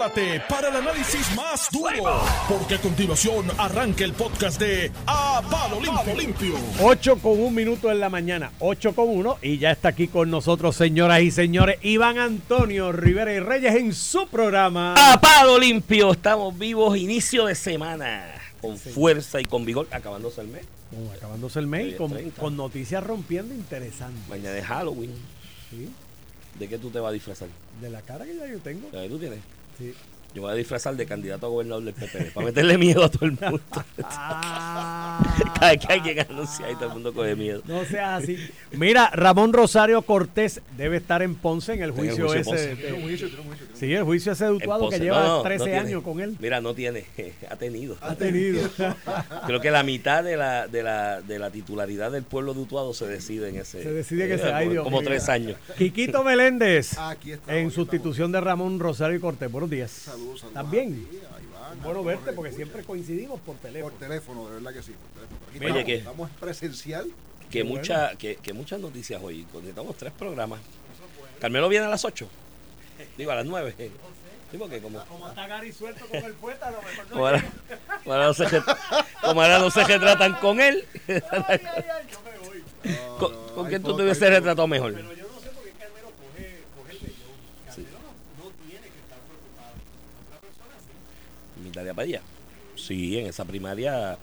prepárate para el análisis más duro, porque a continuación arranca el podcast de A Palo Limpio. Limpio. 8 con un minuto en la mañana, 8 con 1 y ya está aquí con nosotros, señoras y señores, Iván Antonio Rivera y Reyes en su programa. A palo limpio, estamos vivos, inicio de semana, con fuerza y con vigor, acabándose el mes. Oh, acabándose el mes con, es 30. con noticias rompiendo interesantes. Mañana es Halloween. ¿sí? ¿De qué tú te vas a disfrazar? De la cara que ya yo tengo. ¿De qué tú tienes? Sí. Yo me voy a disfrazar de candidato a gobernador del PP para meterle miedo a todo el mundo. Ah. Cada vez que alguien anuncia y todo el mundo coge miedo. No sea así. Mira, Ramón Rosario Cortés debe estar en Ponce en el el juicio, ese. Ponce. de- Tiene un juicio, tiene un juicio. tiene un sí, el juicio ese de Utuado que lleva No, no, 13 no tiene. años con él. Mira, no tiene, ha tenido. Ha tenido. Creo que la mitad de la, de la, de la titularidad del pueblo de Utuado se decide en ese. Se decide que eh. Ay, como- Como tres años. Quiquito Meléndez. Aquí estamos, En aquí sustitución de Ramón Rosario y Cortés. Buenos días. Saludos, saludos. También. a ti, a Iván, a Bueno verte porque que siempre coincidimos por teléfono. Por teléfono, de verdad que sí. Por teléfono. Aquí Oye, estamos, presencial. Que, bueno. mucha, que, que muchas noticias hoy. Necesitamos tres programas. Carmelo viene a las 8. Digo, a las 9. Sí, porque como, Como está Gary suelto con el poeta, a lo mejor como ahora, como ahora no se, como ahora no se retratan con él. ¿Con, No, no, con hay quién tú te hubiese hay foto. retratado mejor? Pero yo no sé por qué Carmelo coge, coge el vellón. Carmelo no, no tiene que estar preocupado. Otra persona sí. Mitalia Padilla. Sí, en esa primaria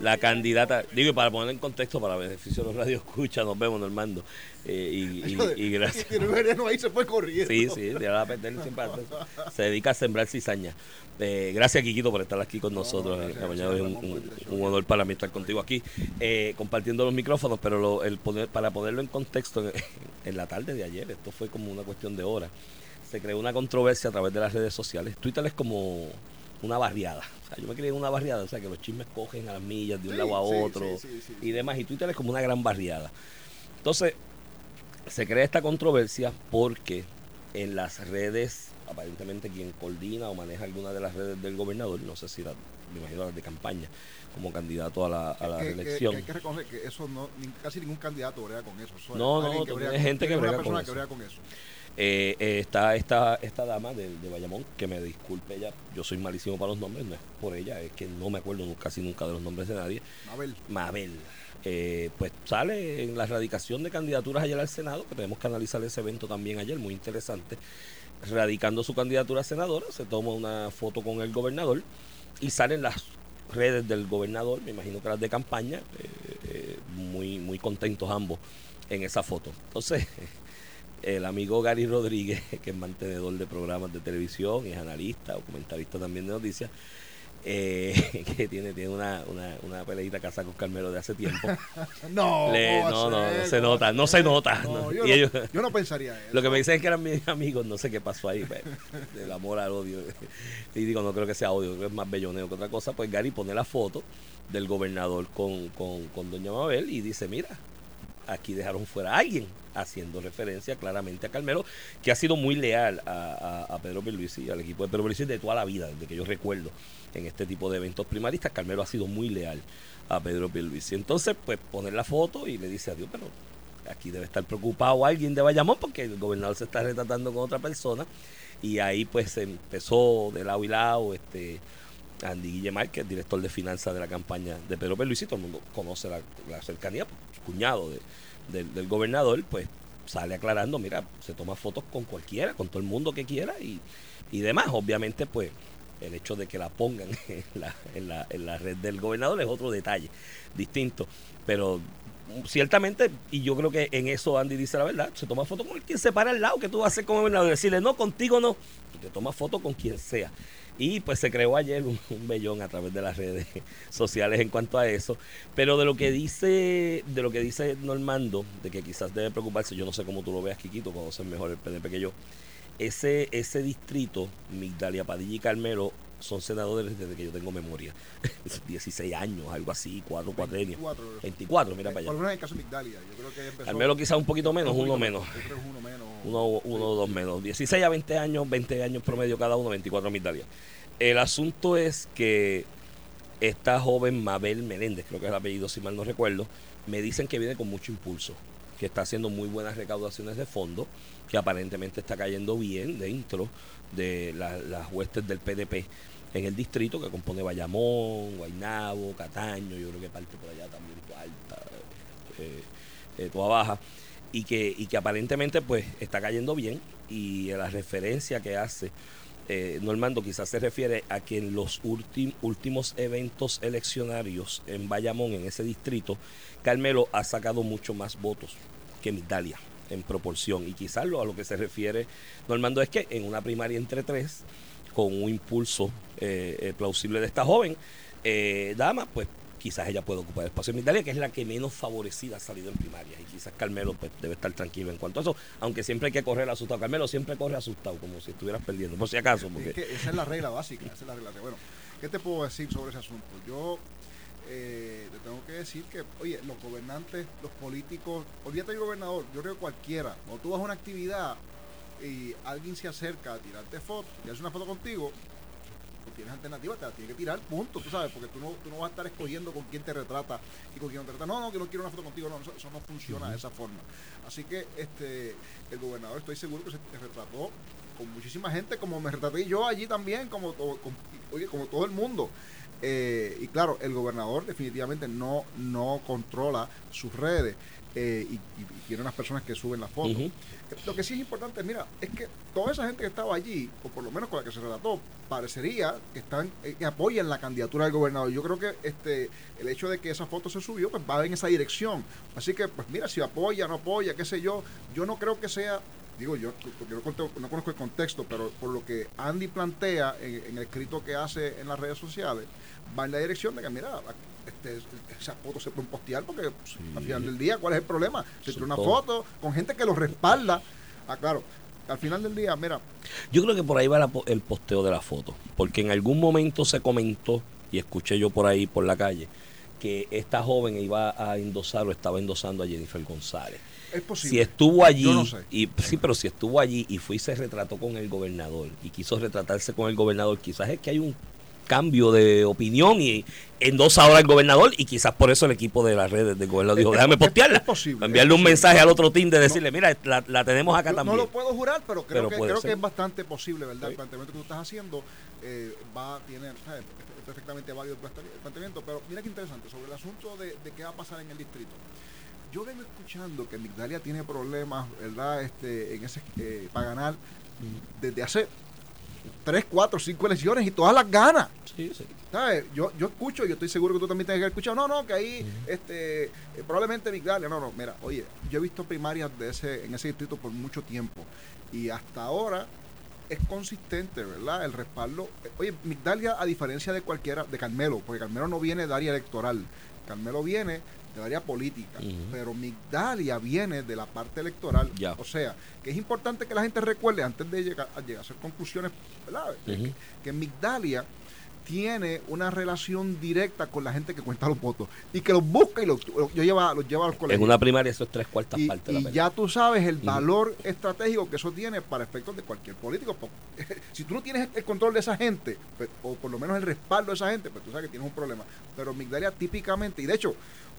la candidata, digo, y para poner en contexto, para beneficio de los radio escucha, nos vemos, Normando. Eh, y, y, y gracias. Y ahí, se fue corriendo. Sí, sí, le va a perder siempre. Se dedica a sembrar cizaña. Eh, gracias, Quiquito, por estar aquí con nosotros. gracias, en la mañana. gracias, es un, un- la honor para mí estar contigo aquí, eh, compartiendo los micrófonos, pero lo- el poner, para ponerlo en contexto, en, en la tarde de ayer, esto fue como una cuestión de horas, se creó una controversia a través de las redes sociales. Twitter es como una barriada. O sea, yo me creé en una barriada, o sea, que los chismes cogen a las millas de un Sí, lado a otro sí, sí, sí, y demás. Y Twitter es como una gran barriada. Entonces, se crea esta controversia porque en las redes, aparentemente quien coordina o maneja alguna de las redes del gobernador, no sé si la, me imagino las de campaña, como candidato a la, a la que, que- hay que reconocer que eso no, casi ningún candidato brega con eso. Es No, no, que brega gente que brega con persona eso. que brega con eso. Eh, eh, está esta, esta dama de, de Bayamón, que me disculpe ella, yo soy malísimo para los nombres, no es por ella, es que no me acuerdo casi nunca de los nombres de nadie. Mabel, Mabel, eh, pues sale en la erradicación de candidaturas ayer al Senado, que tenemos que analizar ese evento también ayer, muy interesante, radicando su candidatura a senadora, se toma una foto con el gobernador y salen las redes del gobernador, me imagino que las de campaña, eh, eh, muy, muy contentos ambos en esa foto. Entonces, el amigo Gary Rodríguez, que es mantenedor de programas de televisión, es analista o comentarista también de noticias, eh, que tiene, tiene una, una, una peleita casa con Carmelo de hace tiempo. no, Le- ¿cómo no, no, no se nota, no se nota. No, no. yo, Y no, ellos- yo no pensaría eso. lo que me dicen es que eran mis amigos, no sé qué pasó ahí, pues, del amor al odio. Y digo, no creo que sea odio, creo que es más belloneo que otra cosa. Pues Gary pone la foto del gobernador con, con, con doña Mabel y dice, mira, aquí dejaron fuera a alguien, haciendo referencia claramente a Carmelo, que ha sido muy leal a, a, a Pedro Pierluisi y al equipo de Pedro Pierluisi de toda la vida, desde que yo recuerdo en este tipo de eventos primaristas, Carmelo ha sido muy leal a Pedro Pierluisi. Entonces, pues poner la foto y le dice adiós, pero aquí debe estar preocupado alguien de Bayamón porque el gobernador se está retratando con otra persona y ahí pues empezó de lado y lado este Andy Guillemar, que es director de finanzas de la campaña de Pedro Pierluisi, todo el mundo conoce la, la cercanía, cuñado de- del- gobernador, pues sale aclarando, mira, se toma fotos con cualquiera, con todo el mundo que quiera y, y demás. Obviamente, pues el hecho de que la pongan en la, en, la, en la red del gobernador es otro detalle distinto. Pero ciertamente, y yo creo que en eso Andy dice la verdad, se toma foto con quien se para al lado, que tú vas a hacer como gobernador, decirle, no, contigo no, y te tomas foto con quien sea. Y pues se creó ayer un, un bellón a través de las redes sociales en cuanto a eso. Pero de lo que dice, de lo que dice Normando, de que quizás debe preocuparse, yo no sé cómo tú lo veas, Quiquito, conoces mejor el PNP que yo. Ese, ese distrito, Migdalia Padilla y Carmelo, son senadores desde que yo tengo memoria. 16 años, algo así, 4, 4 años. 24. 24, mira para Por allá. lo menos en el caso de Migdalia. Yo creo que empezó. Carmelo quizás un poquito menos, un uno menos. Uno menos. Uno, uno dos menos. 16 a 20 años, 20 años promedio cada uno, 24 Migdalia. El asunto es que esta joven Mabel Meléndez, creo que es el apellido si mal no recuerdo, me dicen que viene con mucho impulso. que está haciendo muy buenas recaudaciones de fondos, que aparentemente está cayendo bien dentro de la- las huestes del PDP en el distrito que compone Bayamón, Guaynabo, Cataño, yo creo que parte por allá también, Alta, eh, eh, Toa Baja, y que, y que aparentemente pues está cayendo bien y la referencia que hace eh, Normando quizás se refiere a que en los últim- últimos eventos eleccionarios en Bayamón, en ese distrito, Carmelo ha sacado mucho más votos que Migdalia en proporción. Y quizás lo, a lo que se refiere Normando es que en una primaria entre tres, con un impulso eh, eh, plausible de esta joven eh, dama, pues quizás ella pueda ocupar el espacio de Migdalia, que es la que menos favorecida ha salido en primarias. Y quizás Carmelo pues, debe estar tranquilo en cuanto a eso, aunque siempre hay que correr asustado. Carmelo siempre corre asustado, como si estuvieras perdiendo, por si acaso. Porque, Es que esa es la regla básica, esa es la regla. Bueno, ¿qué te puedo decir sobre ese asunto? Yo eh, te tengo que decir que, oye, los gobernantes, los políticos, olvídate del gobernador, yo creo que cualquiera, cuando tú vas a una actividad y alguien se acerca a tirarte fotos y hace una foto contigo, tienes alternativa, te la tienes que tirar, punto, tú sabes, porque tú no, tú no vas a estar escogiendo con quién te retrata y con quién no te retrata. No, no, que no quiero una foto contigo, no, eso, eso no funciona de esa forma. Así que este el gobernador estoy seguro que se te retrató con muchísima gente, como me retraté yo allí también, como, con- oye, como todo el mundo. Eh, y claro, el gobernador definitivamente no, no controla sus redes eh, y, y- y tiene unas personas que suben las fotos. Lo que sí es importante, mira, es que toda esa gente que estaba allí, o por lo menos con la que se relató, parecería que están eh, que apoyan la candidatura del gobernador. Yo creo que este el hecho de que esa foto se subió, pues va en esa dirección. Así que, pues mira, si apoya, no apoya, qué sé yo, yo no creo que sea, digo yo, porque no, no conozco el contexto, pero por lo que Andy plantea en, en el escrito que hace en las redes sociales, va en la dirección de que, mira, este, esas fotos se pueden postear porque pues, al final del día, ¿cuál es el problema? Se tira una foto con gente que lo respalda. Ah, claro, al final del día, mira, Yo creo que por ahí va la el posteo de la foto, porque en algún momento se comentó, y escuché yo por ahí por la calle, que esta joven iba a endosar o estaba endosando a Jennifer González. Es posible. Si estuvo allí, Yo no sé. y sí, pero si estuvo allí y fue y se retrató con el gobernador y quiso retratarse con el gobernador, quizás es que hay un cambio de opinión y endosa ahora al gobernador y quizás por eso el equipo de las redes del gobernador dijo, déjame postearla. es posible, enviarle un posible. mensaje al otro team de decirle, mira, la, la tenemos acá también. no lo puedo jurar, pero creo, Pero que, creo que es bastante posible, ¿verdad? Sí. El planteamiento que tú estás haciendo eh, va, tiene, ¿sabes? es perfectamente válido el el planteamiento, pero mira qué interesante, sobre el asunto de, de qué va a pasar en el distrito. Yo vengo escuchando que Migdalia tiene problemas, ¿verdad? Este, en ese, eh, para ganar desde hace tres, cuatro, cinco elecciones y todas las ganas. Sí, sí. ¿Sabes? Yo, yo escucho, yo estoy seguro que tú también tienes que haber escuchado. No, no, que ahí este, eh, probablemente Migdalia. No, no, mira, oye, yo he visto primarias de ese, en ese distrito por mucho tiempo y hasta ahora es consistente, ¿verdad? El respaldo. Eh, Oye, Migdalia, a diferencia de cualquiera, de Carmelo, porque Carmelo no viene de área electoral, Carmelo viene de área política, pero Migdalia viene de la parte electoral. O sea, que es importante que la gente recuerde antes de llegar a, llegar a hacer conclusiones, ¿verdad? Ujú. que Migdalia tiene una relación directa con la gente que cuenta los votos y que los busca y los, los lleva, los lleva a los En una primaria eso es tres cuartas y partes de la y pelea. ya tú sabes el valor estratégico que eso tiene para efectos de cualquier político. Po- Si tú no tienes el control de esa gente, pues, o por lo menos el respaldo de esa gente, pues tú sabes que tienes un problema. Pero Migdalia típicamente, y de hecho,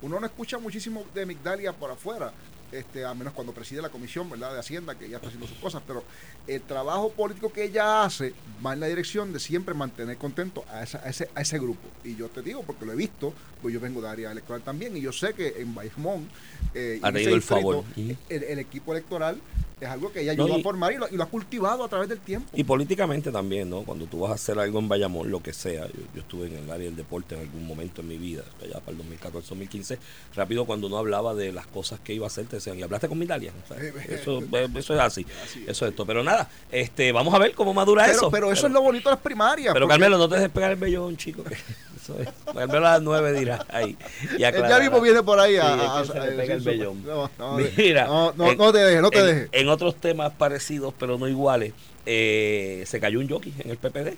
uno no escucha muchísimo de Migdalia por afuera, este, a menos cuando preside la comisión ¿verdad? de Hacienda, que ella está haciendo sus cosas, pero el trabajo político que ella hace va en la dirección de siempre mantener contento a, esa- a ese, a ese grupo. Y yo te digo, porque lo he visto, pues yo vengo de área electoral también, y yo sé que en Bayamón, eh, Ha en ese tenido el distrito, favor. El, el equipo electoral es algo que ella No, ayudó y- a formar y lo, y lo ha cultivado a través del tiempo. Y políticamente también, ¿no? Cuando tú vas a hacer algo en Bayamón, lo que sea, yo, yo estuve en el área del deporte en algún momento en mi vida, allá para el 2014-2015, rápido cuando uno hablaba de las cosas que iba a hacer, ¿y hablaste con Mitalia? O sea, eso, eso es así, Así es. eso es esto. Pero nada, este, vamos a ver cómo madura pero, eso. pero eso es lo bonito de las primarias. Pero porque Carmelo, no te dejes pegar el vellón, chico. que Eso es. Carmelo a las nueve dirá ahí. Y ya mismo viene por ahí a, Sí, el vellón. No, no, Mira, no, no, en- no te dejes, no te en, dejes. en otros temas parecidos, pero no iguales, eh, se cayó un jockey en el PPD.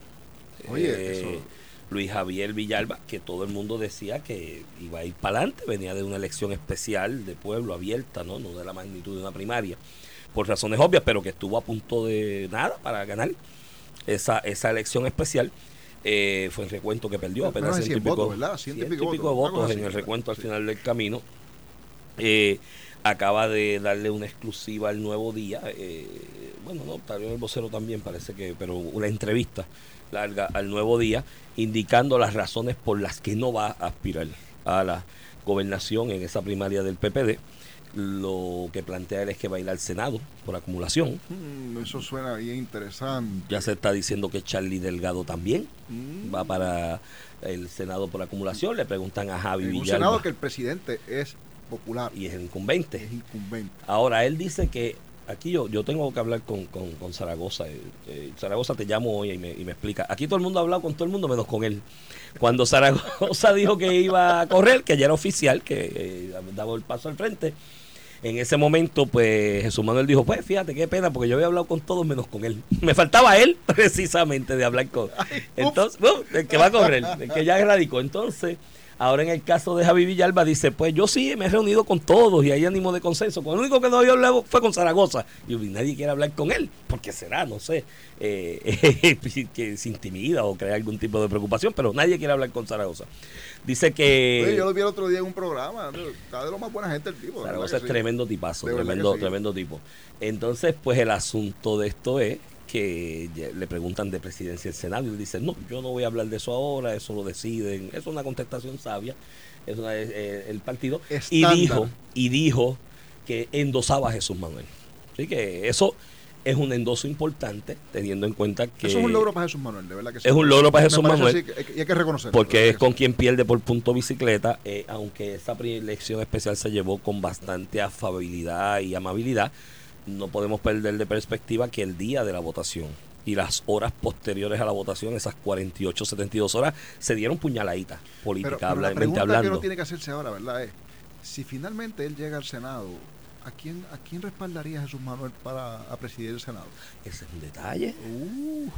Oye, Eh, eso- Luis Javier Villalba, que todo el mundo decía que iba a ir para adelante, venía de una elección especial de pueblo abierta, ¿no? no de la magnitud de una primaria, por razones obvias, pero que estuvo a punto de nada para ganar esa, esa elección especial. Eh, fue el recuento que perdió, apenas Menos de ciento y 100 pico, votos, ¿verdad? Ciento pico de votos, en el recuento al sí. final del camino. Eh, acaba de darle una exclusiva al Nuevo Día. eh, bueno, no, tal vez el vocero también parece que, pero una entrevista larga al Nuevo Día, indicando las razones por las que no va a aspirar a la gobernación en esa primaria del PPD. Lo que plantea él es que va a ir al Senado por acumulación. Mm, eso suena bien interesante. Ya se está diciendo que Charlie Delgado también Mm. va para el Senado por acumulación. Le preguntan a Javi En un Villalba Senado que el presidente es popular y es el incumbente. es incumbente. Ahora, él dice que aquí yo, yo tengo que hablar con, con, con Zaragoza. eh, eh, Zaragoza te llamo hoy y me, y me explica. Aquí todo el mundo ha hablado con todo el mundo menos con él. Cuando Zaragoza dijo que iba a correr, que ya era oficial, que eh, daba el paso al frente, en ese momento, pues Jesús Manuel dijo, pues fíjate, qué pena, porque yo había hablado con todos menos con él. Me faltaba él, precisamente, de hablar con... Entonces, no, el que va a correr, el que ya radicó. Entonces, ahora en el caso de Javi Villalba, dice, pues yo sí me he reunido con todos y hay ánimo de consenso. Con el único que no había hablado fue con Zaragoza. Y yo, nadie quiere hablar con él, porque será, no sé, eh, que se intimida o crea algún tipo de preocupación, pero nadie quiere hablar con Zaragoza. Dice que... Yo lo vi el otro día en un programa. Está de lo más buena gente el tipo. Zaragoza es sí. tremendo tipazo, tremendo, sí. tremendo tipo. Entonces, pues el asunto de esto es que le preguntan de presidencia del Senado y él dice, no, yo no voy a hablar de eso ahora, eso lo deciden, es una contestación sabia, es una- eh, el partido. Y dijo, y dijo que endosaba a Jesús Manuel. Así que eso es un endoso importante, teniendo en cuenta que... Eso es un logro para Jesús Manuel, de verdad que sí. Es un logro para Jesús Manuel. así y hay que reconocerlo. Porque es con quien pierde por punto bicicleta, eh, aunque esa elección especial se llevó con bastante afabilidad y amabilidad, no podemos perder de perspectiva que el día de la votación y las horas posteriores a la votación, esas 48, 72 horas, se dieron puñaladitas Pero, políticamente pero la pregunta que hablando. uno tiene que hacerse ahora, ¿verdad? Es, si finalmente él llega al Senado, ¿a quién, a quién respaldaría Jesús Manuel para a presidir el Senado? Ese es un detalle. Uh,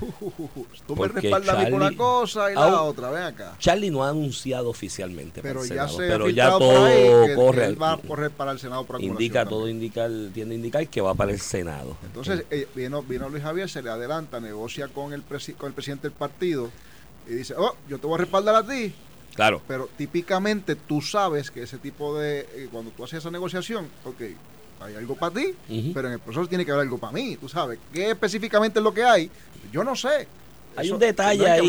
tú me respaldas a mí por una Charlie- cosa y la otra, ven acá. Charlie no ha anunciado oficialmente para Pero el ya Senado, se pero ya todo ahí corre. él va a correr para el Senado por indica, también. todo indica, tiende a indicar que va para el Senado. Entonces, eh, vino, vino Luis Javier, se le adelanta, negocia con el, presi- con el presidente del partido y dice, oh, yo te voy a respaldar a ti, claro. pero típicamente tú sabes que ese tipo de, eh, cuando tú haces esa negociación, ok, hay algo para ti, pero en el proceso tiene que haber algo para mí, tú sabes, ¿qué específicamente es lo que hay? Yo no sé. Hay Eso un detalle ahí,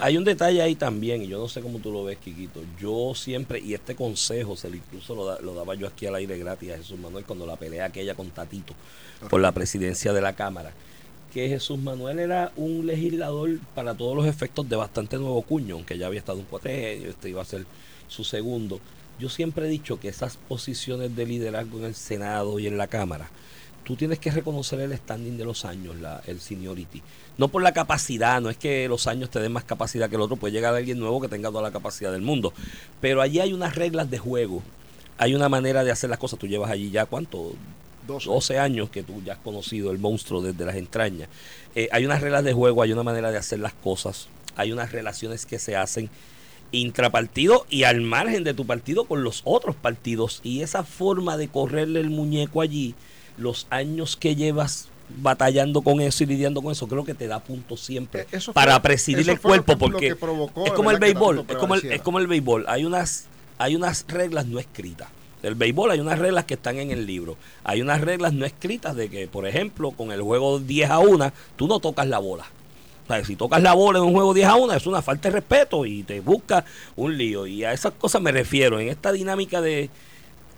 hay un detalle ahí también, y yo no sé cómo tú lo ves, Quiquito. Yo siempre, y este consejo se lo incluso lo, da- lo daba yo aquí al aire gratis a Jesús Manuel cuando la pelea aquella con Tatito por la presidencia de la Cámara, que Jesús Manuel era un legislador para todos los efectos de bastante nuevo cuño, aunque ya había estado un cuatrenio, este iba a ser su segundo. Yo siempre he dicho que esas posiciones de liderazgo en el Senado y en la Cámara, tú tienes que reconocer el standing de los años, la, el seniority. No por la capacidad, no es que los años te den más capacidad que el otro, puede llegar alguien nuevo que tenga toda la capacidad del mundo. Pero allí hay unas reglas de juego, hay una manera de hacer las cosas. Tú llevas allí ya, ¿cuánto? 12. 12 años que tú ya has conocido el monstruo desde las entrañas. Eh, hay unas reglas de juego, hay una manera de hacer las cosas, hay unas relaciones que se hacen intrapartido y al margen de tu partido con los otros partidos. Y esa forma de correrle el muñeco allí, los años que llevas batallando con eso y lidiando con eso, creo que te da punto siempre Eh, eso fue- para presidir el cuerpo que- porque que provocó, es como el béisbol, es como el, es como el béisbol, hay unas hay unas reglas no escritas. El béisbol hay unas reglas que están en el libro. Hay unas reglas no escritas de que, por ejemplo, con el juego 10 a 1, tú no tocas la bola. O sea, si tocas la bola en un juego 10 a 1 es una falta de respeto y te busca un lío. Y a esas cosas me refiero. En esta dinámica de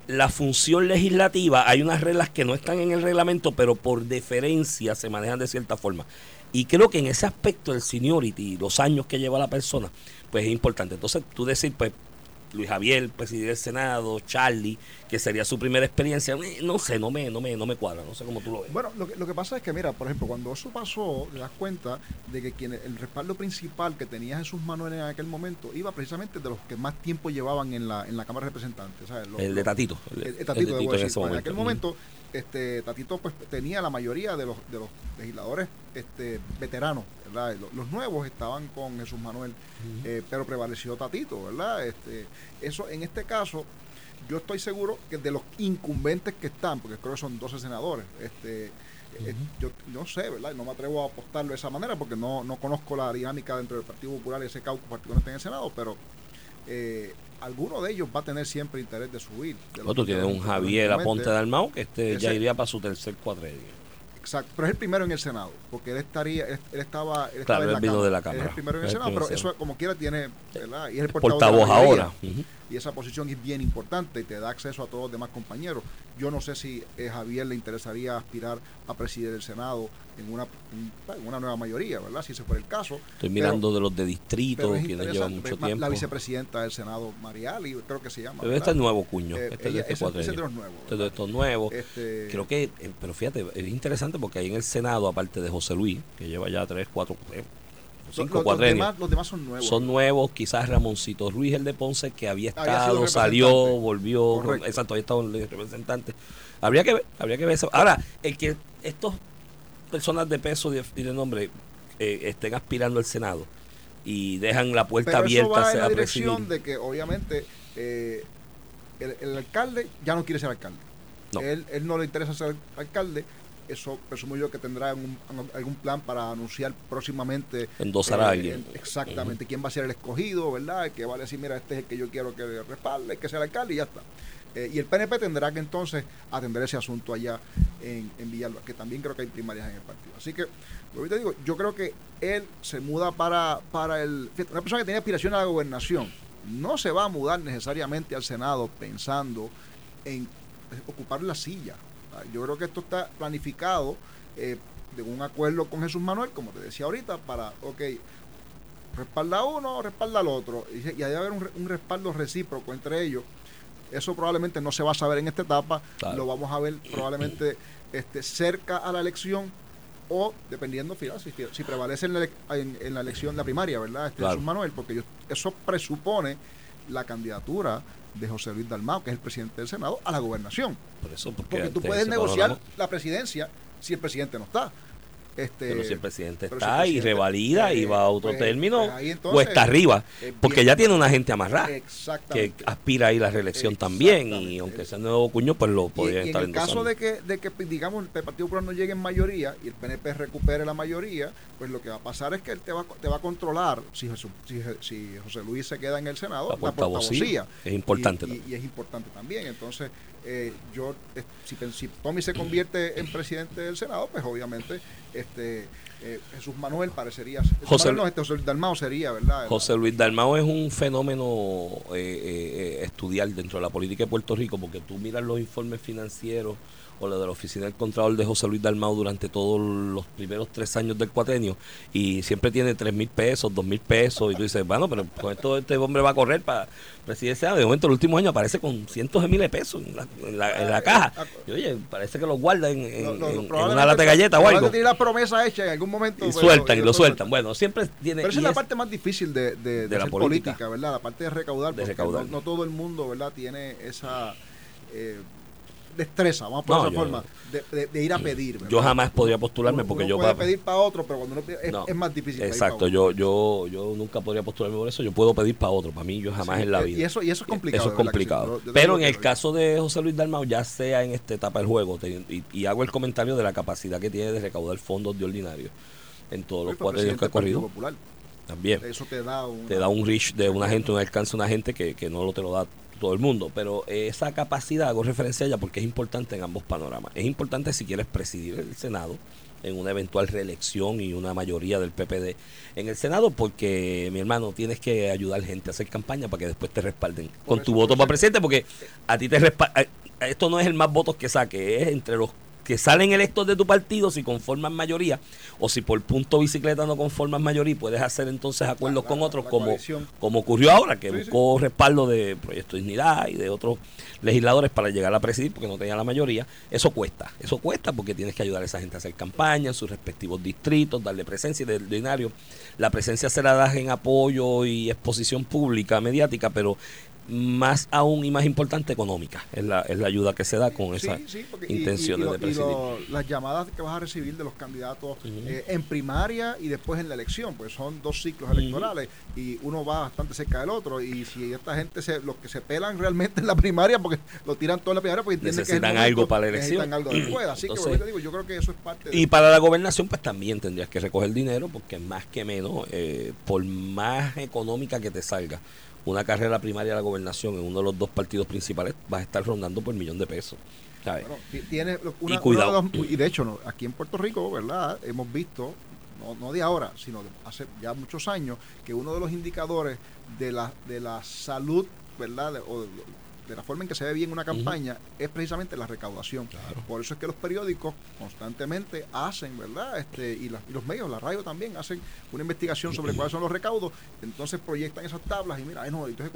la función legislativa hay unas reglas que no están en el reglamento, pero por deferencia se manejan de cierta forma. Y creo que en ese aspecto el seniority, los años que lleva la persona, pues es importante. Entonces tú decir, pues Luis Javier, presidente del Senado, Charlie, que sería su primera experiencia, eh, no sé, no me, no me, no me cuadra, no sé cómo tú lo ves. Bueno, lo que, lo que pasa es que, mira, por ejemplo, cuando eso pasó, te das cuenta de que quien, el respaldo principal que tenía Jesús Manuel en aquel momento iba precisamente de los que más tiempo llevaban en la, en la Cámara de Representantes. ¿sabes? Los- el de Tatito. el, el el de Tatito, Tito decir. en aquel momento, este, Tatito pues tenía la mayoría de los, de los legisladores este, veteranos, ¿verdad? Los, los nuevos estaban con Jesús Manuel, eh, pero prevaleció Tatito, ¿verdad? Este, eso, en este caso, yo estoy seguro que de los incumbentes que están, porque creo que son 12 senadores, este, eh, yo no sé, ¿verdad? No me atrevo a apostarlo de esa manera porque no, no conozco la dinámica dentro del Partido Popular y ese caucus particularmente en el Senado, pero eh, alguno de ellos va a tener siempre interés de subir. de los- Otro de tiene los- un Javier. Aponte Dalmau que este ya iría para su tercer cuadrenio. Exacto, pero es el primero en el Senado, porque él estaría, él, él estaba, él Claro, estaba en la vino Cámara. de la Cámara. es el primero en el Senado, pero eso como quiera tiene, ¿verdad? Y es el Portavoz, la mayoría. Y esa posición es bien importante y te da acceso a todos los demás compañeros. Yo no sé si a Javier le interesaría aspirar a presidir el Senado en una, en una nueva mayoría, ¿verdad? Si ese fuera el caso. Estoy mirando de los de distrito, quienes llevan mucho tiempo. La vicepresidenta del Senado, Mariali, creo que se llama. Pero este es nuevo cuño, Eh, este es ella- de este ese- ese es de los nuevos, Este es de estos nuevos. Este, Creo que, eh, pero fíjate, es interesante porque ahí en el Senado, aparte de José Luis, que lleva ya tres, cuatro, los, demás, los demás son nuevos. son nuevos. Quizás Ramoncito Ruiz, el de Ponce, que había estado, salió, volvió, Correcto. exacto, había estado el representante. Habría que ver, habría que ver eso. Ahora, el que estos personas de peso y de, y de nombre eh, estén aspirando al Senado y dejan la puerta Pero eso abierta va en la dirección de que obviamente eh, el, el alcalde ya no quiere ser alcalde. No. Él, él no le interesa ser alcalde. Eso presumo yo que tendrá un- algún plan para anunciar próximamente. Endosar a eh, alguien. en- exactamente, quién va a ser el escogido, ¿verdad? El que va a decir, mira, este es el que yo quiero que respalde, que sea el alcalde y ya está. Eh, y el PNP tendrá que entonces atender ese asunto allá en, en Villalba, que también creo que hay primarias en el partido. Así que, lo te digo, yo creo que él se muda para, para el... Una persona que tiene aspiración a la gobernación no se va a mudar necesariamente al Senado pensando en ocupar la silla. Ah, Yo creo que esto está planificado eh, de un acuerdo con Jesús Manuel, como te decía ahorita, para, ok, respalda uno, respalda al otro, y, y hay de haber un, un respaldo recíproco entre ellos. Eso probablemente no se va a saber en esta etapa, Claro. lo vamos a ver probablemente este, cerca a la elección o dependiendo fíjate, si, si prevalece en la, ele- en- en la elección, la primaria, ¿verdad? Este Claro. Jesús Manuel, porque yo- eso presupone la candidatura de José Luis Dalmau, que es el presidente del Senado, a la gobernación. Por eso, porque, Porque tú puedes negociar la presidencia si el presidente no está. Este, Pero si el presidente si está el y revalida y eh, va a otro pues- término pues o está arriba. Porque ya tiene una gente amarrada que aspira a ir a la reelección también y aunque sea nuevo cuño, pues lo Y, podrían y en estar el caso de que, de que, digamos, el Partido Popular no llegue en mayoría y el PNP recupere la mayoría, pues lo que va a pasar es que él te va, te va a controlar, si, Jesús- si, si José Luis se queda en el Senado, La la, portavocía. portavocía. Es importante Y, y- también. y es importante también. Entonces, eh, yo, eh, si, si Tommy se convierte en presidente del Senado, pues obviamente este eh, Jesús Manuel parecería... José- Manuel no, este José Luis Dalmao sería, ¿verdad? José Luis Dalmao es un fenómeno eh, eh, estudiar dentro de la política de Puerto Rico porque tú miras los informes financieros o lo de la oficina del Contralor de José Luis Dalmau durante todos los primeros tres años del cuatrenio y siempre tiene tres mil pesos, dos mil pesos y tú dices, bueno, pero con esto este hombre va a correr para presidencia. De momento, el último año aparece con cientos de miles de pesos en la, en la, en la caja. Y oye, parece que los guarda en, una lata de galleta o algo. tiene la promesa hecha en algún momento. Y sueltan, y lo sueltan. Bueno, siempre tiene... Pero esa es la parte más difícil de, de, de de la política. política. ¿verdad? La parte de recaudar, De recaudar. No, no todo el mundo, ¿verdad? Tiene esa eh, destreza, vamos a poner No, esa yo- forma, de, de- de ir a pedir. ¿verdad? Yo jamás podría postularme Uno- porque uno yo... puede pedir para otro, pero cuando uno es, No. es más difícil. Exacto, yo, yo, yo nunca podría postularme por eso. Yo puedo pedir para otro. Para mí, yo jamás Sí, en la vida. y eso- y eso es complicado, Eso es sí. complicado. Pero en el caso de José Luis Dalmau, ya sea en esta etapa del juego, te- y, y hago el comentario de la capacidad que tiene de recaudar fondos de ordinario en todos los cuatro años que ha corrido. También Eso te da un. te da un reach de una gente, un alcance de una gente que, que no lo te lo da todo el mundo. Pero esa capacidad, hago referencia a ella porque es importante en ambos panoramas. Es importante si quieres presidir el Senado en una eventual reelección y una mayoría del PPD en el Senado, porque mi hermano tienes que ayudar gente a hacer campaña para que después te respalden con tu voto para presidente, porque a ti te respaldan. Esto no es el más votos que saque, es entre los que salen electos de tu partido si conforman mayoría o si por punto bicicleta no conforman mayoría puedes hacer entonces acuerdos la- con otros como, coalición. como ocurrió ahora que Sí, buscó respaldo de Proyecto Dignidad y de otros legisladores para llegar a presidir porque no tenía la mayoría eso cuesta eso cuesta porque tienes que ayudar a esa gente a hacer campaña en sus respectivos distritos darle presencia y de ordinario la presencia se la das en apoyo y exposición pública mediática pero más aún y más importante económica es la, es la ayuda que se da con Sí, esas sí, porque- y- y- intenciones y lo- de y presidir lo- las llamadas que vas a recibir de los candidatos eh, en primaria y después en la elección, pues son dos ciclos electorales y uno va bastante cerca del otro. Y si esta gente, se, los que se pelan realmente en la primaria, porque lo tiran todo en la primaria, porque entienden que es Necesitan momento, algo para la elección. algo después. Así Entonces- que, te digo, yo creo que eso es parte de. Y para la gobernación, pues también tendrías que recoger dinero, porque más que menos, eh, por más económica que te salga una carrera primaria a la gobernación en uno de los dos partidos principales, vas a estar rondando por el millón de pesos. ¿sabes? Bueno, ti- tiene una- Y cuidado. una de los- y de hecho, no, aquí en Puerto Rico, ¿verdad? Hemos visto, no, no de ahora, sino de hace ya muchos años, que uno de los indicadores de la, de la salud, ¿verdad? De, o de, de la forma en que se ve bien una campaña es precisamente la recaudación. Por eso es que los periódicos constantemente hacen, ¿verdad? Este, y, la- y los medios, la radio también, hacen una investigación sobre cuáles son los recaudos, entonces proyectan esas tablas y mira, ay, no, entonces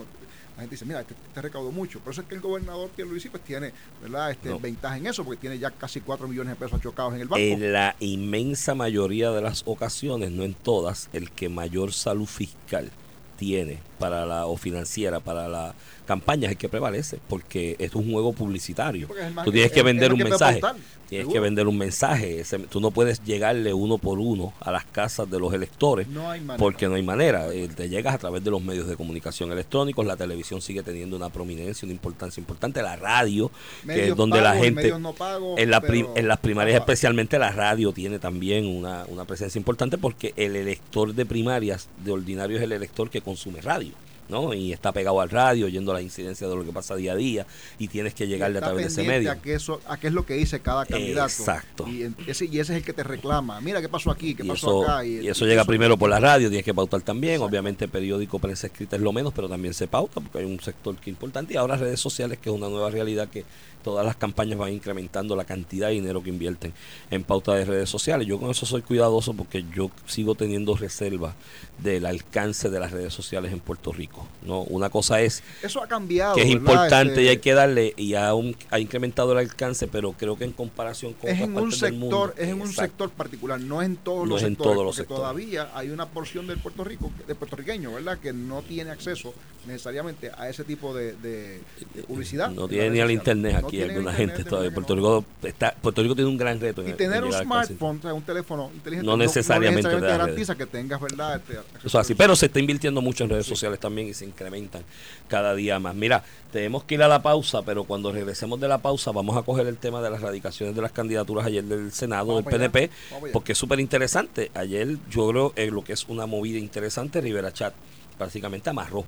la gente dice, mira, este, este recaudó mucho. Por eso es que el gobernador Pierluisi pues tiene, ¿verdad? Este, No. ventaja en eso, porque tiene ya casi 4 millones de pesos chocados en el banco. En la inmensa mayoría de las ocasiones, no en todas, el que mayor salud fiscal tiene para la o financiera para la campaña es que prevalece, porque esto es un juego publicitario. Tú tienes que vender un que mensaje. Tienes seguro. que vender un mensaje. Ese- tú no puedes llegarle uno por uno a las casas de los electores. No. Porque no hay manera. Eh, Te llegas a través de los medios de comunicación electrónicos. La televisión sigue teniendo una prominencia, una importancia importante. La radio, que Medios es donde la gente. no en, la prim- en las primarias, especialmente la radio, tiene también una, una presencia importante porque el elector de primarias, de ordinario, es el elector que consume radio. ¿No? Y está pegado al radio, oyendo la incidencia de lo que pasa día a día, y tienes que llegarle a través de ese medio. A qué, eso, a qué es lo que dice cada candidato. Exacto. Y, ese, y ese es el que te reclama. Mira qué pasó aquí, qué y pasó eso, acá. y eso llega primero por la radio, tienes que pautar también. Obviamente, periódico, prensa escrita es lo menos, pero también se pauta porque hay un sector que es importante. Y ahora redes sociales, que es una nueva realidad que todas las campañas van incrementando la cantidad de dinero que invierten en pauta de redes sociales. Yo con eso soy cuidadoso porque yo sigo teniendo reserva del alcance de las redes sociales en Puerto Rico. no Una cosa es Eso ha cambiado. que es ¿verdad? importante Este, y hay que darle y ha, un- ha incrementado el alcance, pero creo que en comparación con es otras en un del mundo, sector, es en un sector particular, no en todos No los es en todos los sectores. todavía hay una porción del Puerto Rico, de puertorriqueño, ¿verdad? Que no tiene acceso necesariamente a ese tipo de, de- de publicidad. No en tiene ni al internet No aquí alguna gente todavía. Puerto. Rico, está, Puerto Rico tiene un gran reto. Y en tener un smartphone, o sea, un teléfono inteligente, No necesariamente garantiza que tengas, ¿verdad? Este, Eso así, pero se está invirtiendo mucho en redes sociales también y se incrementan cada día más. Mira, tenemos que ir a la pausa, pero cuando regresemos de la pausa vamos a coger el tema de las radicaciones de las candidaturas ayer del Senado, Vamos del PNP, porque es súper interesante. Ayer yo creo eh, lo que es una movida interesante, Rivera Chat prácticamente amarró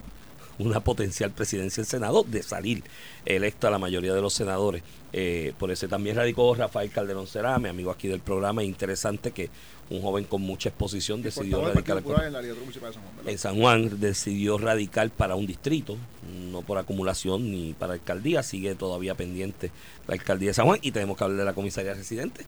una potencial presidencia del Senado de salir electa la mayoría de los senadores. Eh, por eso también radicó Rafael Calderón Será, mi amigo aquí del programa. Interesante que un joven con mucha exposición decidió radicar en la de San Juan, en San Juan decidió radical para un distrito, no por acumulación ni para alcaldía, sigue todavía pendiente la alcaldía de San Juan y tenemos que hablar de la comisaría residente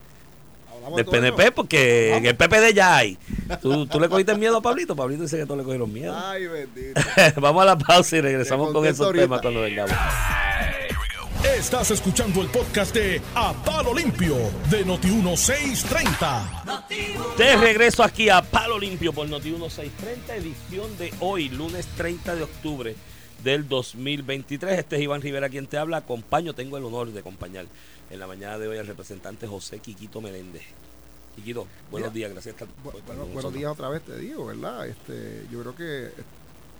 del PNP eso. porque en el PPD ya hay. ¿Tú, tú le cogiste miedo a Pablito? Pablito dice que todos le cogieron miedo. Ay, bendito. Vamos a la pausa y regresamos Te con esos ahorita. temas cuando vengamos. Estás escuchando el podcast de A Palo Limpio de Noti1630. De regreso aquí a Palo Limpio por Noti 1630, edición de hoy, lunes 30 de octubre del 2023. Este es Iván Rivera quien te habla. Acompaño, tengo el honor de acompañar en la mañana de hoy al representante José Quiquito Meléndez. Quiquito, buenos Mira, días, gracias por bueno, buenos días otra vez te digo, ¿verdad? Este, yo creo que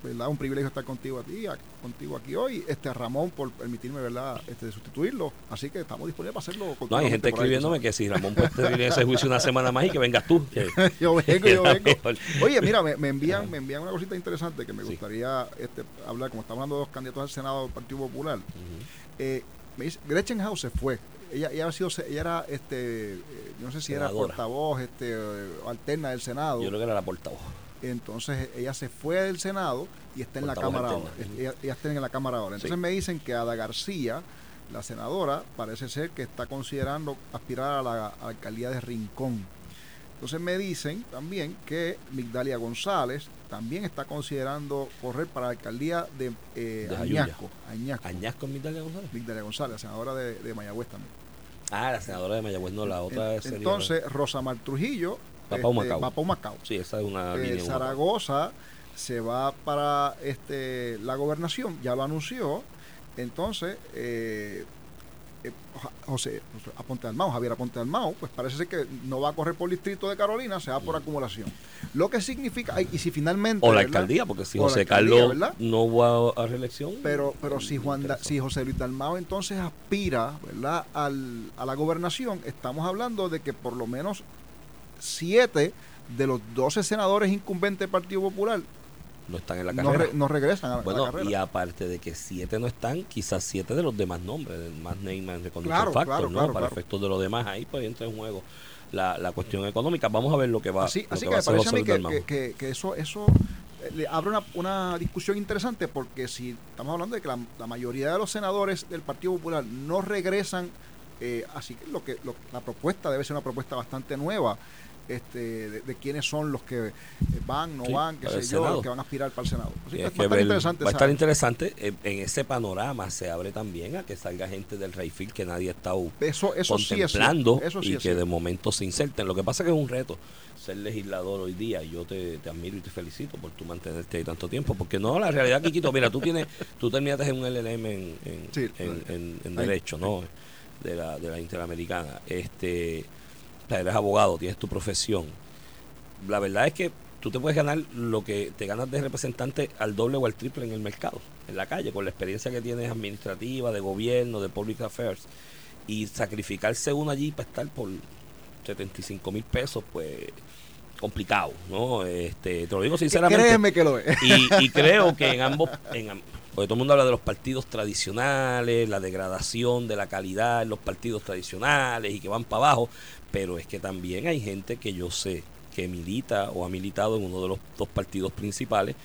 ¿verdad? un privilegio estar contigo a ti, a- contigo aquí hoy. Este Ramón por permitirme, ¿verdad? Este sustituirlo, así que estamos disponibles para hacerlo. No, hay gente ahí, escribiéndome tú que si Ramón puede en ese juicio una semana más y que vengas tú. que- yo vengo, yo vengo. mejor. Oye, mira, me, me envían, me envían una cosita interesante que me Sí. gustaría este, hablar, como estamos hablando de dos candidatos al Senado del Partido Popular. Eh, me dice, Gretchen House se fue. Ella, ella, ha sido, ella era, este, eh, yo no sé si era portavoz, este, eh, alterna del Senado. Yo creo que era la portavoz. Entonces ella se fue del Senado y está en la Portavoz Cámara ahora. Ella, ella está en la Cámara ahora. Entonces Sí. me dicen que Ada García, la senadora, parece ser que está considerando aspirar a la, a la alcaldía de Rincón. Entonces me dicen también que Migdalia González también está considerando correr para la alcaldía de, eh, De. Añasco. Añasco. Añasco Migdalia González. Migdalia González, la senadora de, de Mayagüez también. Ah, la senadora de Mayagüez, no, la otra En- sería- Entonces, Rosamar Trujillo Va pa' Humacao. va pa' Humacao. Sí, esa es una Eh, línea. Zaragoza se va para este la gobernación, ya lo anunció. Entonces, eh, eh, José Aponte Almao, Javier Aponte Almao, pues parece ser que no va a correr por distrito de Carolina, se va por acumulación. Lo que significa, y si finalmente. O la ¿verdad? alcaldía, porque si O José Carlos ¿verdad? no va a reelección. Pero, pero si Juan Da- si José Luis Dalmao entonces aspira ¿verdad? Al, a la gobernación, estamos hablando de que por lo menos siete de los 12 senadores incumbentes del Partido Popular no están en la no, carrera. re- no regresan a, Bueno, la carrera. y aparte de que siete no están, quizás siete de los demás nombres, más name recognition Claro, factor, claro, ¿no? claro, Para efectos de los demás, ahí pues entra en juego la, la cuestión económica. Vamos a ver lo que va, así lo así que me parece a mí que- que eso eso eh, le abre una, una discusión interesante porque si estamos hablando de que la, la mayoría de los senadores del Partido Popular no regresan, eh, así que lo que lo- la propuesta debe ser una propuesta bastante nueva. Este, de, de quiénes son los que eh, van, no Sí, van, qué sé yo, los que van a aspirar para el Senado. Así Y que hay es que bastante ver- interesante. va a estar interesante. En, en ese panorama se abre también a que salga gente del Rayfield que nadie estado eso, eso sí es contemplando cierto, eso sí y que de momento se inserten. Lo que pasa es que es un reto ser legislador hoy día y yo te, te admiro y te felicito por tu mantenerte ahí tanto tiempo. Porque no, la realidad, Quiquito, mira, tú tienes, tú terminaste en un LLM en, en, Sí, en. Derecho, ¿no? De la, de la Interamericana. Este, eres abogado, tienes tu profesión. La verdad es que tú te puedes ganar lo que te ganas de representante al doble o al triple en el mercado, en la calle, con la experiencia que tienes administrativa, de gobierno, de public affairs. Y sacrificarse uno allí para estar por 75 mil pesos, pues complicado, ¿no? Este, te lo digo sinceramente. Créeme que lo es. Y, y creo que en ambos, en, porque todo el mundo habla de los partidos tradicionales, la degradación de la calidad en los partidos tradicionales y que van para abajo, pero es que también hay gente que yo sé que milita o ha militado en uno de los dos partidos principales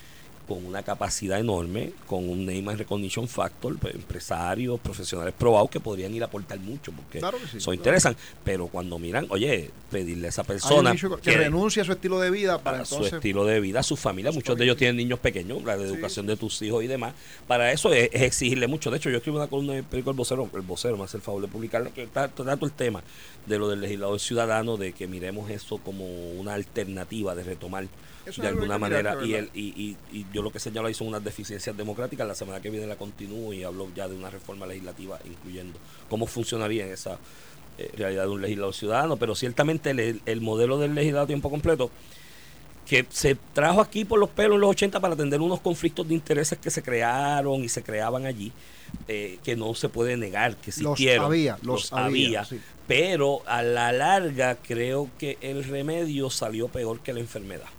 con una capacidad enorme, con un name and recognition factor, pues, empresarios, profesionales probados que podrían ir a aportar mucho porque Claro sí, eso claro. interesan, pero cuando miran, oye, pedirle a esa persona que, renuncie a su estilo de vida para para su entonces estilo de vida, su familia. Muchos de ellos tienen niños pequeños, la educación de tus hijos y demás. Para eso es, es exigirle mucho. De hecho, yo escribo una columna en el periódico El Vocero, el vocero me hace el favor de publicarla, que está- trato el tema de lo del legislador ciudadano, de que miremos eso como una alternativa de retomar Eso de alguna mirar, manera. Y, verdad. el, y, y, y yo lo que señalo ahí son unas deficiencias democráticas. La semana que viene la continúo y hablo ya de una reforma legislativa, incluyendo cómo funcionaría en esa eh, realidad de un legislador ciudadano. Pero ciertamente el, el modelo del legislador a tiempo completo que se trajo aquí por los pelos en los 80 para atender unos conflictos de intereses que se crearon y se creaban allí, eh, que no se puede negar que Los existieron. había, los había, sí. Pero a la larga creo que el remedio salió peor que la enfermedad.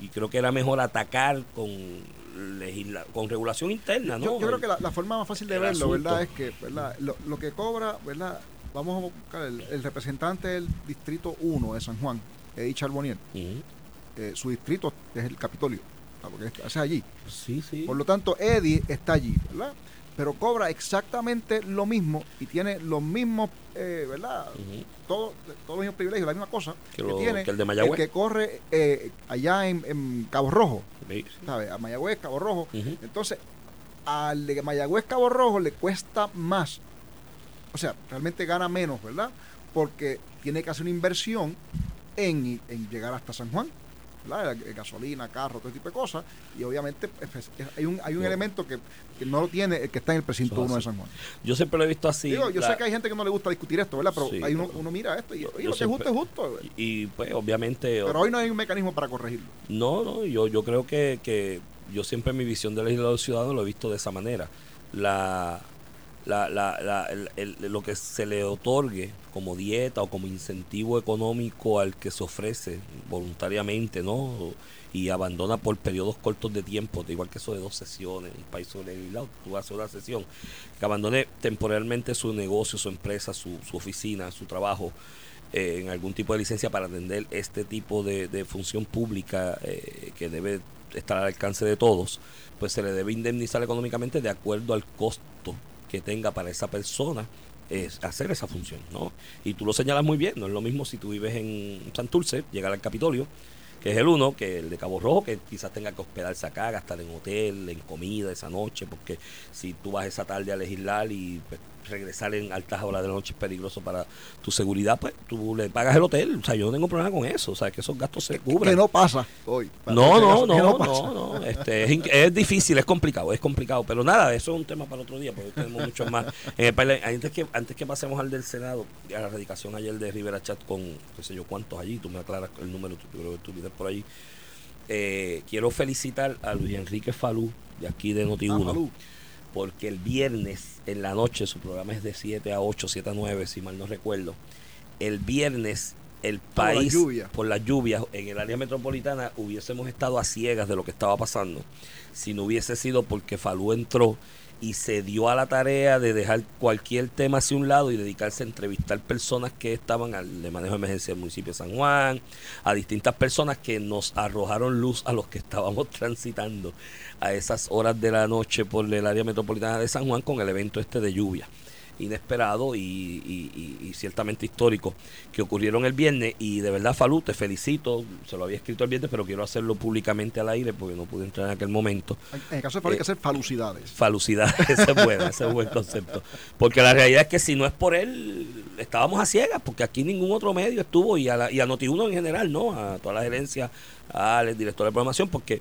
Y creo que era mejor atacar con, legisla con regulación interna, ¿no? Yo, yo creo que la, la forma más fácil de verlo, ¿verdad? Es que, ¿verdad? Lo, lo que cobra, ¿verdad? Vamos a buscar el, el representante del distrito 1 de San Juan, Eddie Charbonnier. Eh, su distrito es el Capitolio, porque es, es allí. Sí, sí. Por lo tanto, Eddie está allí, ¿verdad? Pero cobra exactamente lo mismo y tiene los mismos, eh, ¿verdad? Todo- todos los mismos privilegios, la misma cosa Que que, lo- tiene que el de Mayagüez. que corre eh, allá en, en Cabo Rojo, Sí. ¿sabes? A Mayagüez, Cabo Rojo. Entonces, al de Mayagüez Cabo Rojo le cuesta más. O sea, realmente gana menos, ¿verdad? Porque tiene que hacer una inversión en, en llegar hasta San Juan. ¿Verdad? Gasolina, carro, todo tipo de cosas. Y obviamente pues, es- hay un, hay un No. elemento que, que no lo tiene el que está en el precinto Eso es 1 de. San Juan. Yo siempre lo he visto así. Digo, yo la- sé que hay gente que no le gusta discutir esto, ¿verdad? Pero Sí, hay uno, uno mira esto y yo- oye, yo lo que es justo es justo. Y pues obviamente... Pero hoy no hay un mecanismo para corregirlo. No, no, yo, yo creo que, que yo siempre mi visión del legislador ciudadano lo he visto de esa manera. La, la, la, la- el- el- lo que se le otorgue como dieta o como incentivo económico al que se ofrece voluntariamente, ¿no? Y abandona por periodos cortos de tiempo, igual que eso de dos sesiones, un país sobre legislado, tú haces una sesión, que abandone temporalmente su negocio, su empresa, su, su oficina, su trabajo, eh, en algún tipo de licencia para atender este tipo de, de función pública eh, que debe estar al alcance de todos, pues se le debe indemnizar económicamente de acuerdo al costo que tenga para esa persona es hacer esa función, ¿no? Y tú lo señalas muy bien, no es lo mismo si tú vives en Santurce, llegar al Capitolio, que es el uno, que el de Cabo Rojo, que quizás tenga que hospedarse acá, gastar en hotel, en comida esa noche, porque si tú vas esa tarde a legislar y pues, regresar en altas horas de la noche es peligroso para tu seguridad, pues tú le pagas el hotel. O sea, yo no tengo problema con eso, o sea, que esos gastos se cubren. Que no pasa hoy. No, no, no, no, pasa. no, Este, es, es difícil, es complicado, es complicado. Pero nada, eso es un tema para otro día, porque tenemos mucho más. En el país. antes, que, antes que pasemos al del Senado, a la radicación ayer de Rivera Chat con, qué sé yo, cuántos allí, tú me aclaras el número, tú, creo que tú vives por allí. Eh, quiero felicitar a Luis Enrique Falú, de aquí de Ah, Noti1, Falú. Porque el viernes en la noche, su programa es de 7 a 8, 7 a 9, si mal no recuerdo. El viernes el Por la país, lluvia. por las lluvias en el área metropolitana, hubiésemos estado a ciegas de lo que estaba pasando si no hubiese sido porque Falú entró y se dio a la tarea de dejar cualquier tema hacia un lado y dedicarse a entrevistar personas que estaban al de manejo de emergencia del municipio de San Juan, a distintas personas que nos arrojaron luz a los que estábamos transitando a esas horas de la noche por el área metropolitana de San Juan con el evento este de lluvia inesperado y, y- y- y ciertamente histórico que ocurrieron el viernes y de verdad Falú te felicito se lo había escrito el viernes pero quiero hacerlo públicamente al aire porque no pude entrar en aquel momento En el caso de Falú hay que hacer falucidades. falucidad, ese es bueno, ese es buen concepto. Porque la realidad es que si no es por él, estábamos a ciegas, porque aquí ningún otro medio estuvo, y a, la, y a Noti1 en general, ¿no? A toda la gerencia, al director de programación, porque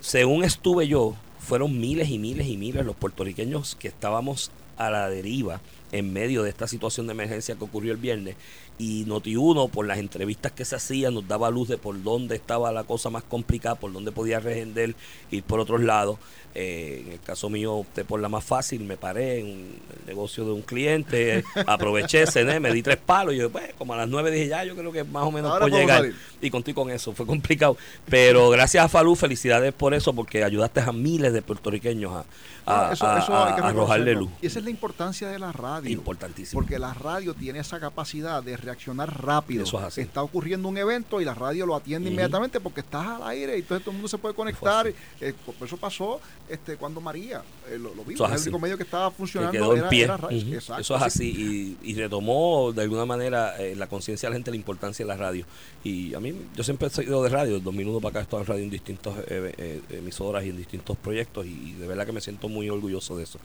según estuve yo, fueron miles y miles y miles los puertorriqueños que estábamos a la deriva en medio de esta situación de emergencia que ocurrió el viernes y Noti1 por las entrevistas que se hacían nos daba luz de por dónde estaba la cosa más complicada, por dónde podía regender, ir por otros lados. Eh, en el caso mío opté por la más fácil, me paré en un- el negocio de un cliente, aproveché, cené, me di tres palos y yo, pues, como a las nueve dije ya, yo creo que más o menos Ahora puedo llegar. salir. Y conté con eso, fue complicado. Pero gracias a Falú, felicidades por eso, porque ayudaste a miles de puertorriqueños a, a- Bueno, eso- a- eso a- hay que a arrojarle luz. Y esa es la importancia de la radio. Importantísimo. Porque la radio tiene esa capacidad de reaccionar rápido. Eso es así. Está ocurriendo un evento y la radio lo atiende inmediatamente porque estás al aire y entonces todo el mundo se puede conectar. Eh, por eso pasó este, cuando María eh, lo, lo vimos. Es el único medio que estaba que funcionando quedó en era, pie. era radio. Ujú. Exacto. Eso es así. Y, y retomó de alguna manera eh, la conciencia de la gente la importancia de la radio. Y a mí, yo siempre he sido de radio. El 2001 para acá he estado en radio en distintas eh, eh, emisoras y en distintos proyectos. Y de verdad que me siento muy orgulloso de eso.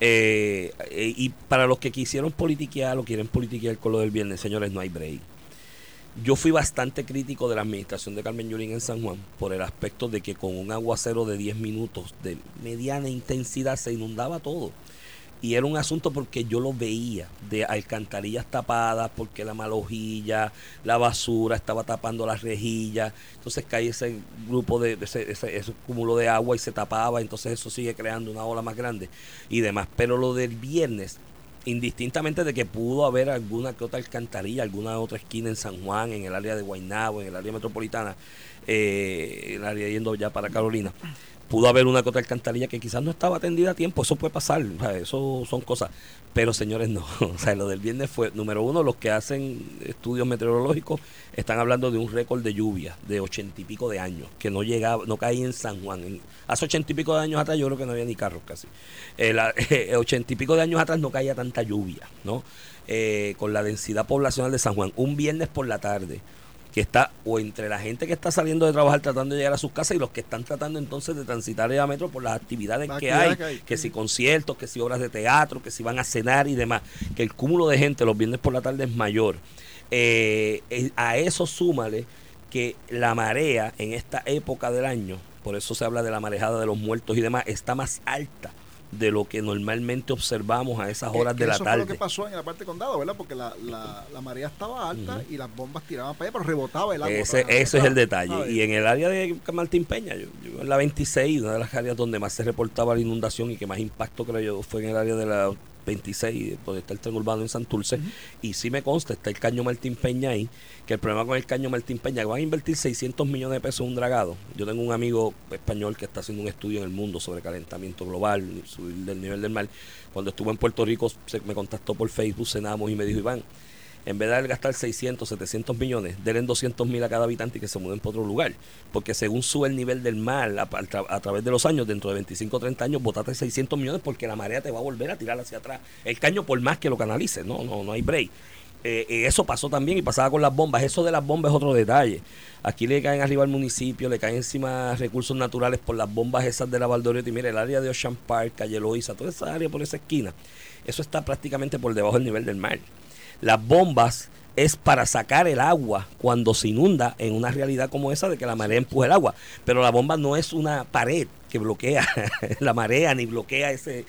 Eh, eh, y para los que quisieron politiquear o quieren politiquear con lo del viernes, señores, no hay break. Yo fui bastante crítico de la administración de Carmen Yulín en San Juan por el aspecto de que con un aguacero de 10 minutos de mediana intensidad se inundaba todo. Y era un asunto porque yo lo veía, de alcantarillas tapadas, porque la malojilla, la basura estaba tapando las rejillas, entonces caía ese grupo de, ese, ese- ese cúmulo de agua y se tapaba, entonces eso sigue creando una ola más grande y demás. Pero lo del viernes, indistintamente de que pudo haber alguna que otra alcantarilla, alguna otra esquina en San Juan, en el área de Guaynabo, en el área metropolitana, eh, el área yendo ya para Carolina, pudo haber una que otra alcantarilla que quizás no estaba atendida a tiempo, eso puede pasar, eso son cosas, pero señores no, o sea, lo del viernes fue, número uno, los que hacen estudios meteorológicos están hablando de un récord de lluvia de ochenta y pico de años, que no llegaba, no caía en San Juan, hace ochenta y pico de años atrás yo creo que no había ni carros casi, Eh, eh, ochenta y pico de años atrás no caía tanta lluvia, ¿no? Eh, con la densidad poblacional de San Juan, un viernes por la tarde, que está o entre la gente que está saliendo de trabajar tratando de llegar a sus casas y los que están tratando entonces de transitar el metro por las actividades hay, que hay. que si conciertos, que si obras de teatro, que si van a cenar y demás, que el cúmulo de gente los viernes por la tarde es mayor. Eh, eh, a eso súmale que la marea en esta época del año, por eso se habla de la marejada de los muertos y demás, está más alta de lo que normalmente observamos a esas Que- horas que de la eso fue lo tarde. que pasó en la parte de condado, ¿verdad? Porque la, la, la marea estaba alta y las bombas tiraban para allá, pero rebotaba el agua. Ese, ese es el detalle. ¿sabes? Y en el área de Martín Peña, yo, yo en la 26, una de las áreas donde más se reportaba la inundación y que más impacto creo yo fue en el área de la 26, donde está el tren urbano en Santurce. Y sí me consta, está el caño Martín Peña ahí, que el problema con el caño Martín Peña, que van a invertir 600 millones de pesos en un dragado. Yo tengo un amigo español que está haciendo un estudio en el mundo sobre calentamiento global, subir del nivel del mar. Cuando estuvo en Puerto Rico, se, me contactó por Facebook, cenamos y me dijo, Iván, en vez de gastar 600, 700 millones, denle 200 mil a cada habitante y que se muden para otro lugar. Porque según sube el nivel del mar a, a tra- a través de los años, dentro de 25 o 30 años, botate 600 millones porque la marea te va a volver a tirar hacia atrás. El caño, por más que lo canalice, no, no, no hay break. Eh, eh, eso pasó también y pasaba con las bombas. Eso de las bombas es otro detalle. Aquí le caen arriba al municipio, le caen encima recursos naturales por las bombas esas de la Valdoriotti. Mire, el área de Ocean Park, Calle Loíza, toda esa área por esa esquina, eso está prácticamente por debajo del nivel del mar. Las bombas es para sacar el agua cuando se inunda en una realidad como esa de que la marea empuje el agua. Pero la bomba no es una pared que bloquea la marea ni bloquea ese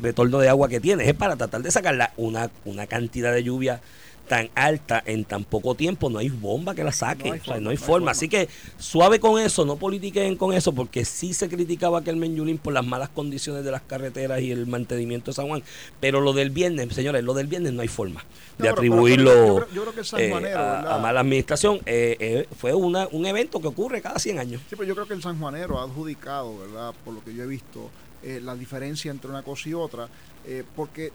retorno de agua que tiene. Es para tratar de sacarla una, una cantidad de lluvia tan alta en tan poco tiempo, no hay bomba que la saque, No hay o sea, forma, no hay no hay forma. forma. Así que suave con eso, no politiquen con eso, porque sí se criticaba aquel Menyulín por las malas condiciones de las carreteras y el mantenimiento de San Juan. Pero lo del viernes, señores, lo del viernes no hay forma No, de pero- pero- atribuirlo pero yo creo- yo creo que el eh, sanjuanero, a, ¿verdad? a mala administración. Eh, eh, fue una, un evento que ocurre cada 100 años. Sí, pero yo creo que el sanjuanero ha adjudicado, ¿verdad? Por lo que yo he visto, eh, la diferencia entre una cosa y otra, eh, porque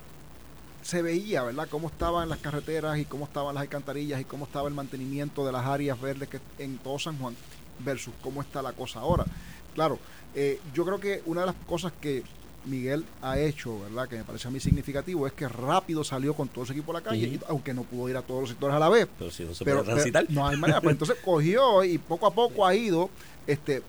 se veía, ¿verdad?, cómo estaban las carreteras y cómo estaban las alcantarillas y cómo estaba el mantenimiento de las áreas verdes que en todo San Juan versus cómo está la cosa ahora. Claro, eh, yo creo que una de las cosas que Miguel ha hecho, ¿verdad?, que me parece a mí significativo, es que rápido salió con todo su equipo a la calle, y- aunque no pudo ir a todos los sectores a la vez, Pero si no se pero, puede transitar. pero no hay manera. Pues entonces cogió y poco a poco ha ido este,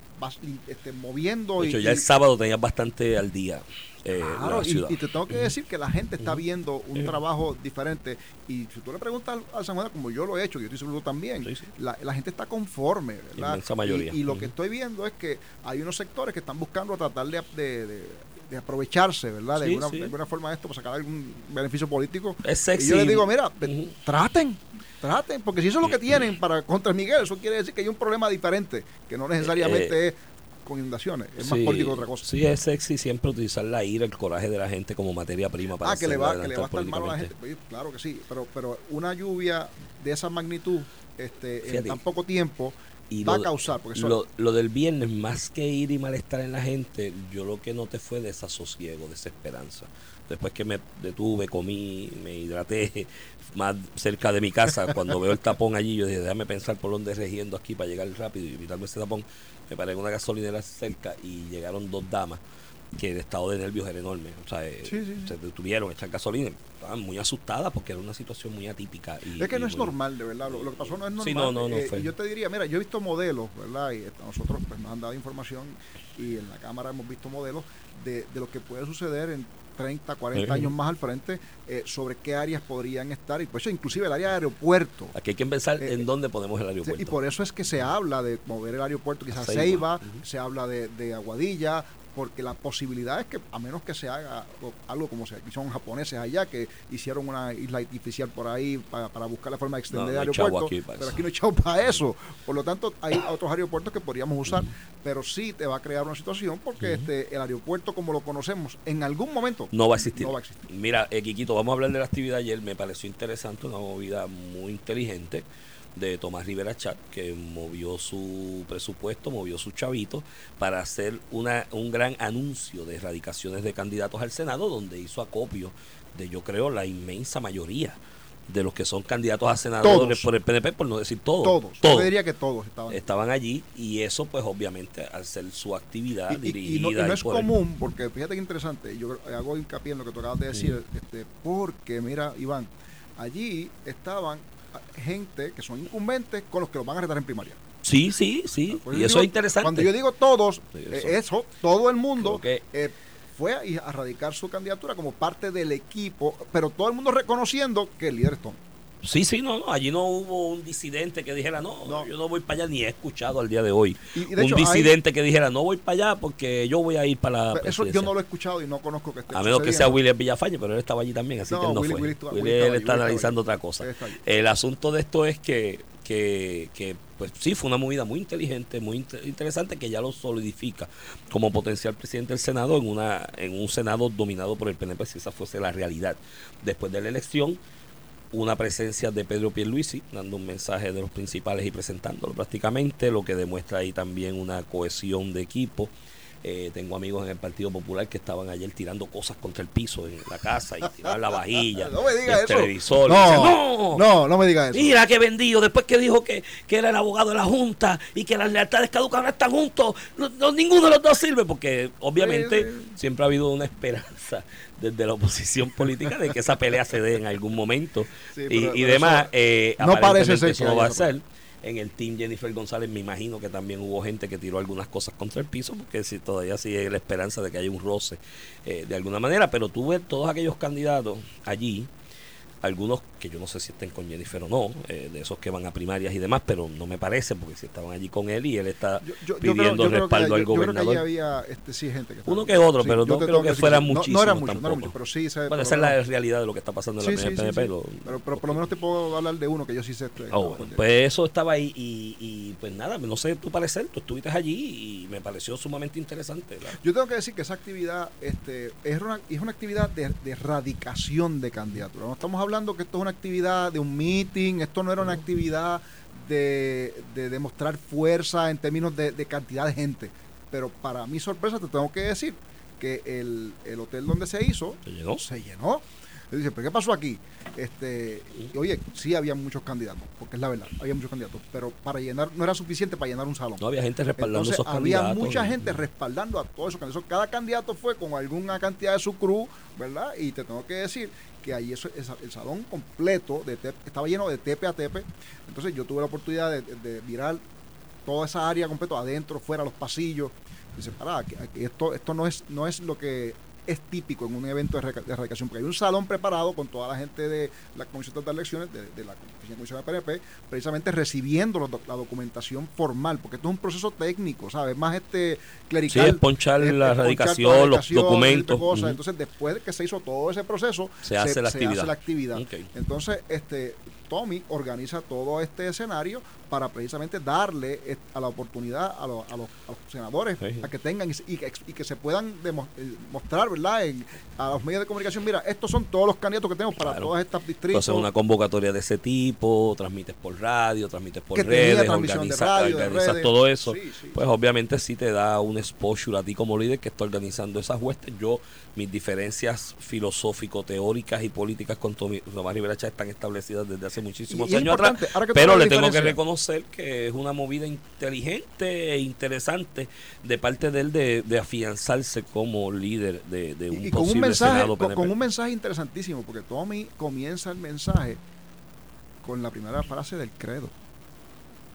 este, moviendo. de y, hecho, ya el sábado tenías bastante al día eh, claro, la y, y te tengo que decir que la gente está viendo un trabajo diferente. Y si tú le preguntas al San Juan, como yo lo he hecho, yo estoy seguro también, Sí, sí. La, la gente está conforme, ¿verdad? Inmensa mayoría. Y, y lo que estoy viendo es que hay unos sectores que están buscando tratar de, de- de- de aprovecharse, ¿verdad? De, Sí, alguna, sí. de alguna forma de esto para sacar algún beneficio político. Es sexy. Y yo les digo, mira, traten, traten, porque si eso es lo que tienen para contra Miguel, eso quiere decir que hay un problema diferente, que no necesariamente es con inundaciones, es más Eh, político que otra cosa. Sí, es sexy siempre utilizar la ira, el coraje de la gente como materia prima para ah, que le, va, que le va a estar mal a la gente, pues, claro que sí, pero, pero una lluvia de esa magnitud este, en tan poco tiempo Y va lo- a causar, porque lo del viernes, más que ir y malestar en la gente, yo lo que noté fue desasosiego, desesperanza. Después que me detuve, comí, me hidraté más cerca de mi casa, cuando veo el tapón allí, yo dije, déjame pensar por dónde regiendo aquí para llegar rápido y evitarme ese tapón. Me paré en una gasolinera cerca y llegaron dos damas que el estado de nervios era enorme. O sea, eh, Sí, sí, se detuvieron echar gasolina. Estaban muy asustadas porque era una situación muy atípica. Y, es que no es normal, de verdad. Lo, lo que pasó no es normal. Sí, no, no, no Eh, fue. y yo te diría, mira, yo he visto modelos, ¿verdad? Y eh, nosotros pues, nos han dado información y en la Cámara hemos visto modelos de, de lo que puede suceder en 30, 40 Ujú. años más al frente eh, sobre qué áreas podrían estar. Y por eso, inclusive el área de aeropuerto. Aquí hay que pensar Eh, en dónde ponemos el aeropuerto. Y por eso es que se habla de mover el aeropuerto quizás Ceiba. Se habla de, de Aguadilla, porque la posibilidad es que, a menos que se haga algo como se son japoneses allá, que hicieron una isla artificial por ahí para, para buscar la forma de extender No, el aeropuerto, aquí para pero aquí no hay chavo para eso. Por lo tanto, hay otros aeropuertos que podríamos usar, pero sí te va a crear una situación porque este el aeropuerto como lo conocemos, en algún momento No va a existir. No va a existir. Mira, eh, Quiquito, vamos a hablar de la actividad ayer. Me pareció interesante, una movida muy inteligente de Tomás Rivera Chat, que movió su presupuesto, movió su chavito para hacer una, un gran anuncio de erradicaciones de candidatos al Senado, donde hizo acopio de, yo creo, la inmensa mayoría de los que son candidatos a senadores Todos. por el PNP, por no decir todos. todos. todos Yo diría que todos estaban. estaban allí y eso pues obviamente al ser su actividad Y- y, y dirigida no, y no es por el- común, porque fíjate que interesante, yo hago hincapié en lo que tú acabas de decir, este, porque mira, Iván, allí estaban gente que son incumbentes con los que los van a retar en primaria. Sí, sí, sí. Y eso digo- es interesante. Cuando yo digo todos, eh, eso. todo el mundo que- eh, fue a, a radicar su candidatura como parte del equipo, pero todo el mundo reconociendo que el líder es Tom. Sí, sí, no, no. Allí no hubo un disidente que dijera, no, No. yo no voy para allá, ni he escuchado al día de hoy. Y- y de un hecho, hay- disidente que dijera, no voy para allá porque yo voy a ir para la. Eso yo presidencia". no lo he escuchado y no conozco que esté A menos que sea. William Villafañe, pero él estaba allí también, así No, que él no Willy- fue. Willy Willy, Willy él está analizando otra cosa. El asunto de esto es que, que, que, pues sí, fue una movida muy inteligente, muy inte- interesante, que ya lo solidifica como potencial presidente del Senado en, una, en un Senado dominado por el PNP, si esa fuese la realidad. Después de la elección, una presencia de Pedro Pierluisi, dando un mensaje de los principales y presentándolo prácticamente, lo que demuestra ahí también una cohesión de equipo. Eh, tengo amigos en el Partido Popular que estaban ayer tirando cosas contra el piso en la casa y tiraban la vajilla, No me digas el eso. televisor. No, dicen, no, no, no me digas eso. Mira qué vendido, después que dijo que, que era el abogado de la Junta y que las lealtades caducas ahora están juntos, no- no- ninguno de los dos sirve, porque obviamente Sí, sí. siempre ha habido una esperanza desde la oposición política de que esa pelea se dé en algún momento Sí, y, pero- y pero demás. eso eh, no parece ser eso no va a ser. En el team Jennifer González me imagino que también hubo gente que tiró algunas cosas contra el piso, porque si todavía sigue la esperanza de que haya un roce eh, de alguna manera, pero tuve todos aquellos candidatos allí algunos que yo no sé si estén con Jennifer o no, eh, de esos que van a primarias y demás, pero no me parece porque si estaban allí con él y él está Yo- yo- yo pidiendo yo creo respaldo al yo creo que gobernador. había este, sí, gente que Uno que otro, pero no creo que decir fueran no- muchísimos No, muchos, pero sí. bueno, esa es la realidad de lo que está pasando en la PNP. Pero, pero por lo menos te puedo hablar de uno que yo sí sé. este, Ah, bueno, pues eso estaba ahí y, y, pues nada, no sé tu parecer, tú estuviste allí y me pareció sumamente interesante. Yo tengo que decir que esa actividad este, es, una, es una actividad de, de erradicación de candidaturas. No estamos hablando que esto es una actividad de un meeting, esto no era una actividad de, de demostrar fuerza en términos de, de cantidad de gente. Pero para mi sorpresa te tengo que decir que el, el hotel donde se hizo ¿Te llenó? se llenó. Y dice, ¿pero qué pasó aquí? Este, y, oye, sí había muchos candidatos, porque es la verdad, había muchos candidatos, pero para llenar, no era suficiente para llenar un salón. No había gente respaldando Entonces esos había candidatos. mucha gente respaldando a todos esos candidatos. Cada candidato fue con alguna cantidad de su crew, ¿verdad? Y te tengo que decir que ahí eso, el salón completo de tepe- estaba lleno de tepe a tepe. Entonces yo tuve la oportunidad de, mirar toda esa área completa, adentro, fuera, los pasillos. Dice, pará, esto, esto no es, no es lo que es típico en un evento de erradicación, porque hay un salón preparado con toda la gente de la Comisión de Elecciones, de, de la Oficina de Comisión precisamente recibiendo doc- la documentación formal, porque esto es un proceso técnico, ¿sabes? Más este Sí, clerical. es ponchar es- la es radicación, los documentos. Entonces, después de que se hizo todo ese proceso, Se hace la actividad. la actividad. Ok. Entonces, este Tommy organiza todo este escenario para precisamente darle a la oportunidad a, los- a los, a los senadores Sí. a que tengan y, y y que se puedan demo- eh, mostrar, ¿verdad? En- a los medios de comunicación, mira, estos son todos los candidatos que tenemos para Claro. todas estas distritos. haces una convocatoria de ese tipo, transmites por radio, transmites por Que redes, de de organizas redes. todo eso. Sí, sí. Pues obviamente sí te da un exposure a ti como líder que está organizando esas huestes. Yo, mis diferencias filosófico-teóricas y políticas con Tomás Rivera están establecidas desde hace muchísimos Y es años atrás. Pero le tengo que reconocer que es una movida inteligente e interesante de parte de él de, de afianzarse como líder de, de un y, y con un posible mensaje Senado con, con un mensaje interesantísimo porque Tommy comienza el mensaje con la primera frase del credo.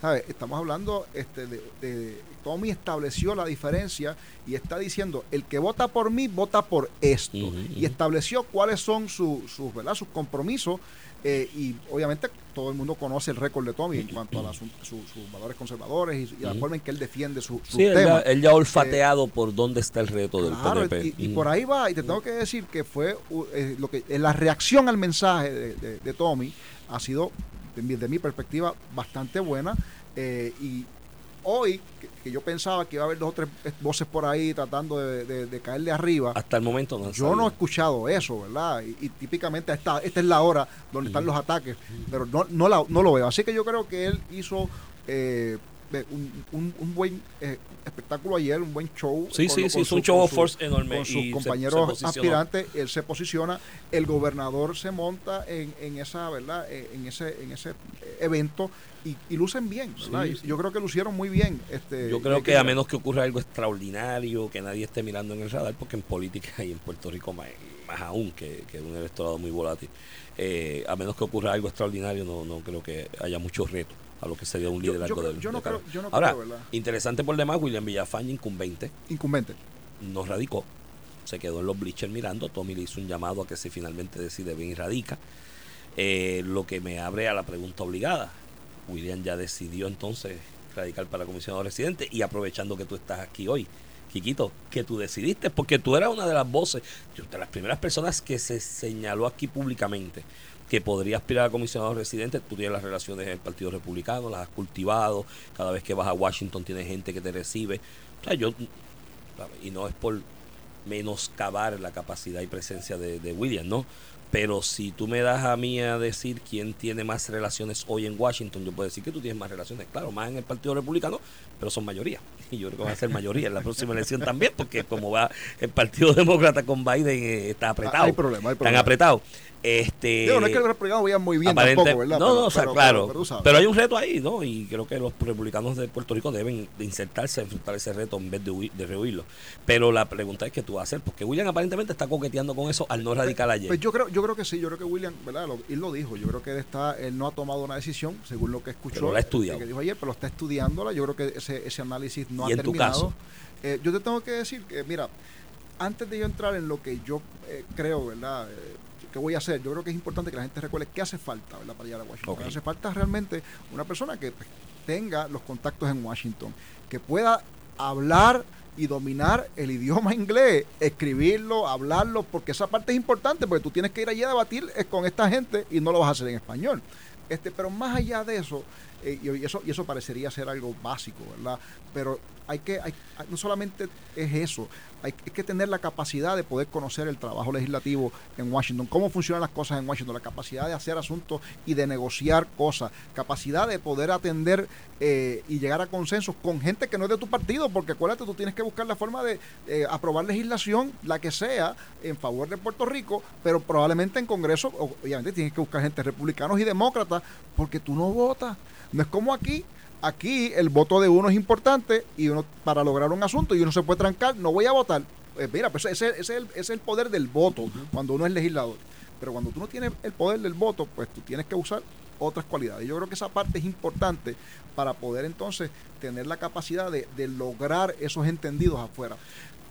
¿Sabe? estamos hablando este de, de- Tommy estableció la diferencia y está diciendo el que vota por mí vota por esto y estableció cuáles son su- sus verdad sus compromisos eh, y obviamente todo el mundo conoce el récord de Tommy en cuanto a las- su- sus valores conservadores y, y la forma en que él defiende su, sus Sí, él ya, temas él ya ha olfateado por dónde está el reto del PNP. y, y por ahí va, y te tengo que decir que fue uh, eh, lo que eh, la reacción al mensaje de, de- de Tommy ha sido, de mi, perspectiva, bastante buena. eh, y hoy, que, que yo pensaba que iba a haber dos o tres voces por ahí tratando de, de- de caerle arriba, Hasta el momento no yo no he escuchado eso, ¿verdad? Y, y típicamente esta, esta es la hora donde están los ataques, pero no, no, la- no lo veo. Así que yo creo que él hizo eh, un, un- un buen eh, espectáculo ayer, un buen show. Sí, con sí, sí, es un show of force enorme. Con sus se- compañeros se aspirantes, él se posiciona, el gobernador se monta en, en esa, ¿verdad? Eh, En ese, en ese eh, evento y, y lucen bien, ¿verdad? Sí, Y sí. Yo creo que lucieron muy bien. Este, Yo creo que a menos que ocurra algo extraordinario, que nadie esté mirando en el radar, porque en política y en Puerto Rico más, más aún que, que un electorado muy volátil, eh, a menos que ocurra algo extraordinario, no, no creo que haya muchos retos a lo que sería un Yo- liderazgo yo del- yo no creo- yo no Ahora, creo, ¿verdad? interesante por demás, William Villafaña, incumbente, Incumbente. no radicó, se quedó en los bleachers mirando, Tommy le hizo un llamado a que si finalmente decide bien y radica, Eh, lo que me abre a la pregunta obligada. William ya decidió entonces radicar para comisionado residente y aprovechando que tú estás aquí hoy, Quiquito, que tú decidiste, porque tú eras una de las voces, de las primeras personas que se señaló aquí públicamente que podría aspirar a comisionado residente, tú tienes las relaciones en el Partido Republicano, las has cultivado, cada vez que vas a Washington tienes gente que te recibe. O sea, yo, y no es por menoscabar la capacidad y presencia de, de William, ¿no? Pero si tú me das a mí a decir quién tiene más relaciones hoy en Washington, yo puedo decir que tú tienes más relaciones, claro, más en el Partido Republicano, pero son mayoría. Y yo creo que van a ser mayoría en la próxima elección también, porque como va el Partido Demócrata con Biden, eh, está apretado. Ah, hay problema, hay Están problema. apretados. Este, Digo, no es que los republicanos vayan muy bien tampoco, ¿verdad? No, Pero- no, o sea, pero- claro. pero- hay un reto ahí, ¿no? Y creo que los republicanos de Puerto Rico deben de insertarse, enfrentar ese reto en vez de, huir- de rehuirlo. Pero la pregunta es que tú vas a hacer, porque William aparentemente está coqueteando con eso al no radical ayer. Pues yo creo, yo creo que sí, yo creo que William, ¿verdad? Lo, él lo dijo, yo creo que él está, él no ha tomado una decisión, según lo que escuchó. Pero la ha estudiado. Que dijo ayer, pero está estudiándola. Yo creo que ese, ese análisis no ¿Y ha en tu terminado. caso? Eh, yo te tengo que decir que, mira, antes de yo entrar en lo que yo eh, creo, ¿verdad? Eh, que voy a hacer, yo creo que es importante que la gente recuerde qué hace falta, ¿verdad? Para llegar a Washington. Ok. Hace falta realmente una persona que pues, tenga los contactos en Washington, que pueda hablar y dominar el idioma inglés, escribirlo, hablarlo, porque esa parte es importante, porque tú tienes que ir allí a debatir eh, con esta gente y no lo vas a hacer en español. Este, pero más allá de eso, eh, y eso, y eso parecería ser algo básico, ¿verdad? Pero hay que, hay- no solamente es eso, hay, que tener la capacidad de poder conocer el trabajo legislativo en Washington, cómo funcionan las cosas en Washington, la capacidad de hacer asuntos y de negociar cosas, capacidad de poder atender eh, y llegar a consensos con gente que no es de tu partido, porque acuérdate, tú tienes que buscar la forma de eh, aprobar legislación, la que sea, en favor de Puerto Rico, pero probablemente en Congreso, obviamente tienes que buscar gente republicanos y demócratas, porque tú no votas. No es como aquí. Aquí el voto de uno es importante y uno para lograr un asunto y uno se puede trancar, no voy a votar. Eh, mira, pues ese, ese es el, ese es el poder del voto cuando uno es legislador. Pero cuando tú no tienes el poder del voto, pues tú tienes que usar otras cualidades. Yo creo que esa parte es importante para poder entonces tener la capacidad de, de lograr esos entendidos afuera.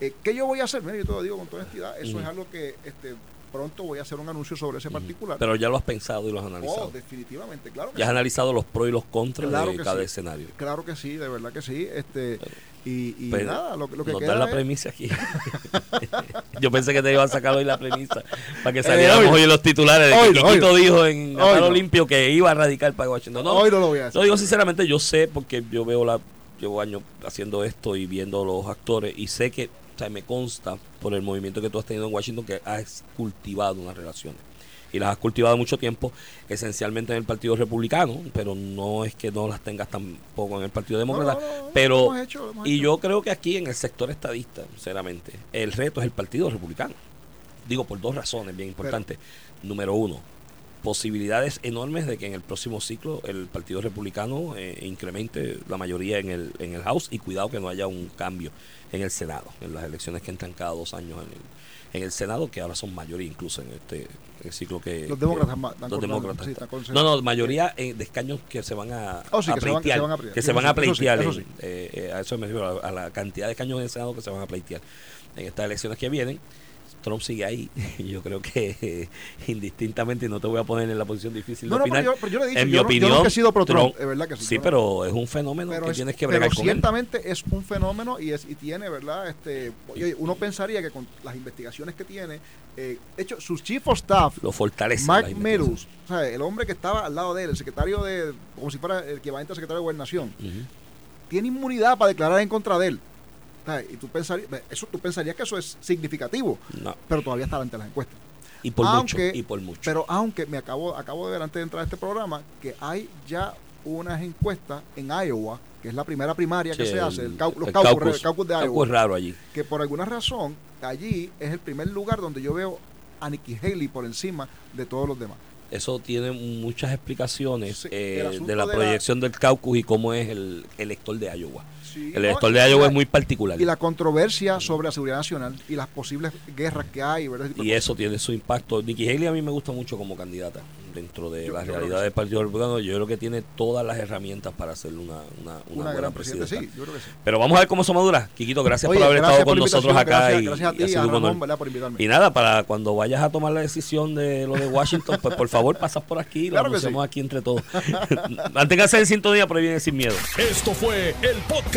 Eh, ¿Qué yo voy a hacer? Mira, yo te lo digo con toda honestidad, eso es algo que este, pronto voy a hacer un anuncio sobre ese particular. Pero ya lo has pensado y lo has oh, analizado. definitivamente, claro que ya has sí. analizado los pros y los contras Claro de cada sí. escenario. Claro que sí, de verdad que sí. Este, y, y Pues, nada, lo, que- lo que Nos queda dan la es- premisa aquí. Yo pensé que te iba a sacar hoy la premisa para que Eh, saliéramos hoy en los titulares de que Quiquito dijo en Oílo. Aparo Limpio que iba a radicar para Washington. No, Hoy no lo voy a decir. Lo digo sinceramente, yo sé porque yo veo la llevo años haciendo esto y viendo los actores y sé que, o sea, me consta por el movimiento que tú has tenido en Washington que has cultivado unas relaciones. Y las has cultivado mucho tiempo, esencialmente en el Partido Republicano, pero no es que no las tengas tampoco en el Partido Demócrata. no, no, no, pero, lo hemos hecho, lo hemos y yo creo que aquí en el sector estadista, sinceramente, el reto es el Partido Republicano. Digo por dos razones bien importantes. Número uno, posibilidades enormes de que en el próximo ciclo el Partido Republicano eh, incremente la mayoría en el, en el House y cuidado que no haya un cambio en el Senado, en las elecciones que entran cada dos años en el, en el Senado, que ahora son mayoría incluso en este el ciclo que... Los demócratas que- los cortando, demócratas sí, están- no, no, mayoría eh, de escaños que se van a, Oh, sí, a que se van- que se van a pleitear. Eso sí, eso eh, eh, a eso me refiero, a, a la cantidad de escaños en el Senado que se van a pleitear en estas elecciones que vienen. Trump sigue ahí yo creo que eh, indistintamente, no te voy a poner en la posición difícil No, de no, pero opinar, yo, pero yo le he dicho, en mi yo, no- yo opinión, nunca he sido pro Trump, Trump- es verdad que sí. sí, yo no- pero es un fenómeno pero que es- tienes que pero bregar con él. ciertamente es un fenómeno y es y tiene verdad este oye, uno pensaría que con las investigaciones que tiene eh, de hecho su chief of staff Lo fortalece. Mark. Meadows o sea, el hombre que estaba al lado de él el secretario de como si fuera el equivalente al secretario de gobernación tiene inmunidad para declarar en contra de él Y tú pensarías eso tú pensarías que eso es significativo No, pero todavía está ante las encuestas y por Aunque- mucho, y por mucho. pero aunque me acabo, acabo de ver antes de entrar a este programa que hay ya unas encuestas en Iowa, que es la primera primaria que se hace, el, cau- los el caucus, caucus- el caucus de Iowa, es raro allí. que por alguna razón allí es el primer lugar donde yo veo a Nikki Haley por encima de todos los demás. Eso tiene muchas explicaciones Sí, eh, el de la de la- proyección del caucus y cómo es el elector de Iowa. Sí, El elector Y de Iowa la- es muy particular. Y la controversia sobre la seguridad nacional y las posibles guerras que hay, ¿verdad? Y eso tiene su impacto. Nikki Haley a mí me gusta mucho como candidata dentro de Yo- la yo realidad del Partido Republicano. Yo creo que tiene todas las herramientas para ser una, una, una una buena gran presidenta. Sí, yo creo que sí. Pero vamos a ver cómo eso madura. Quiquito, gracias Oye, por haber gracias estado por con nosotros acá gracias, y, gracias a y ti, ha sido a un honor. Ramón, por invitarme. Y nada, para cuando vayas a tomar la decisión de lo de Washington, pues por favor pasas por aquí y lo Claro que anunciamos sí. aquí entre todos. Manténganse en sintonía, pero viene sin miedo. Esto fue el podcast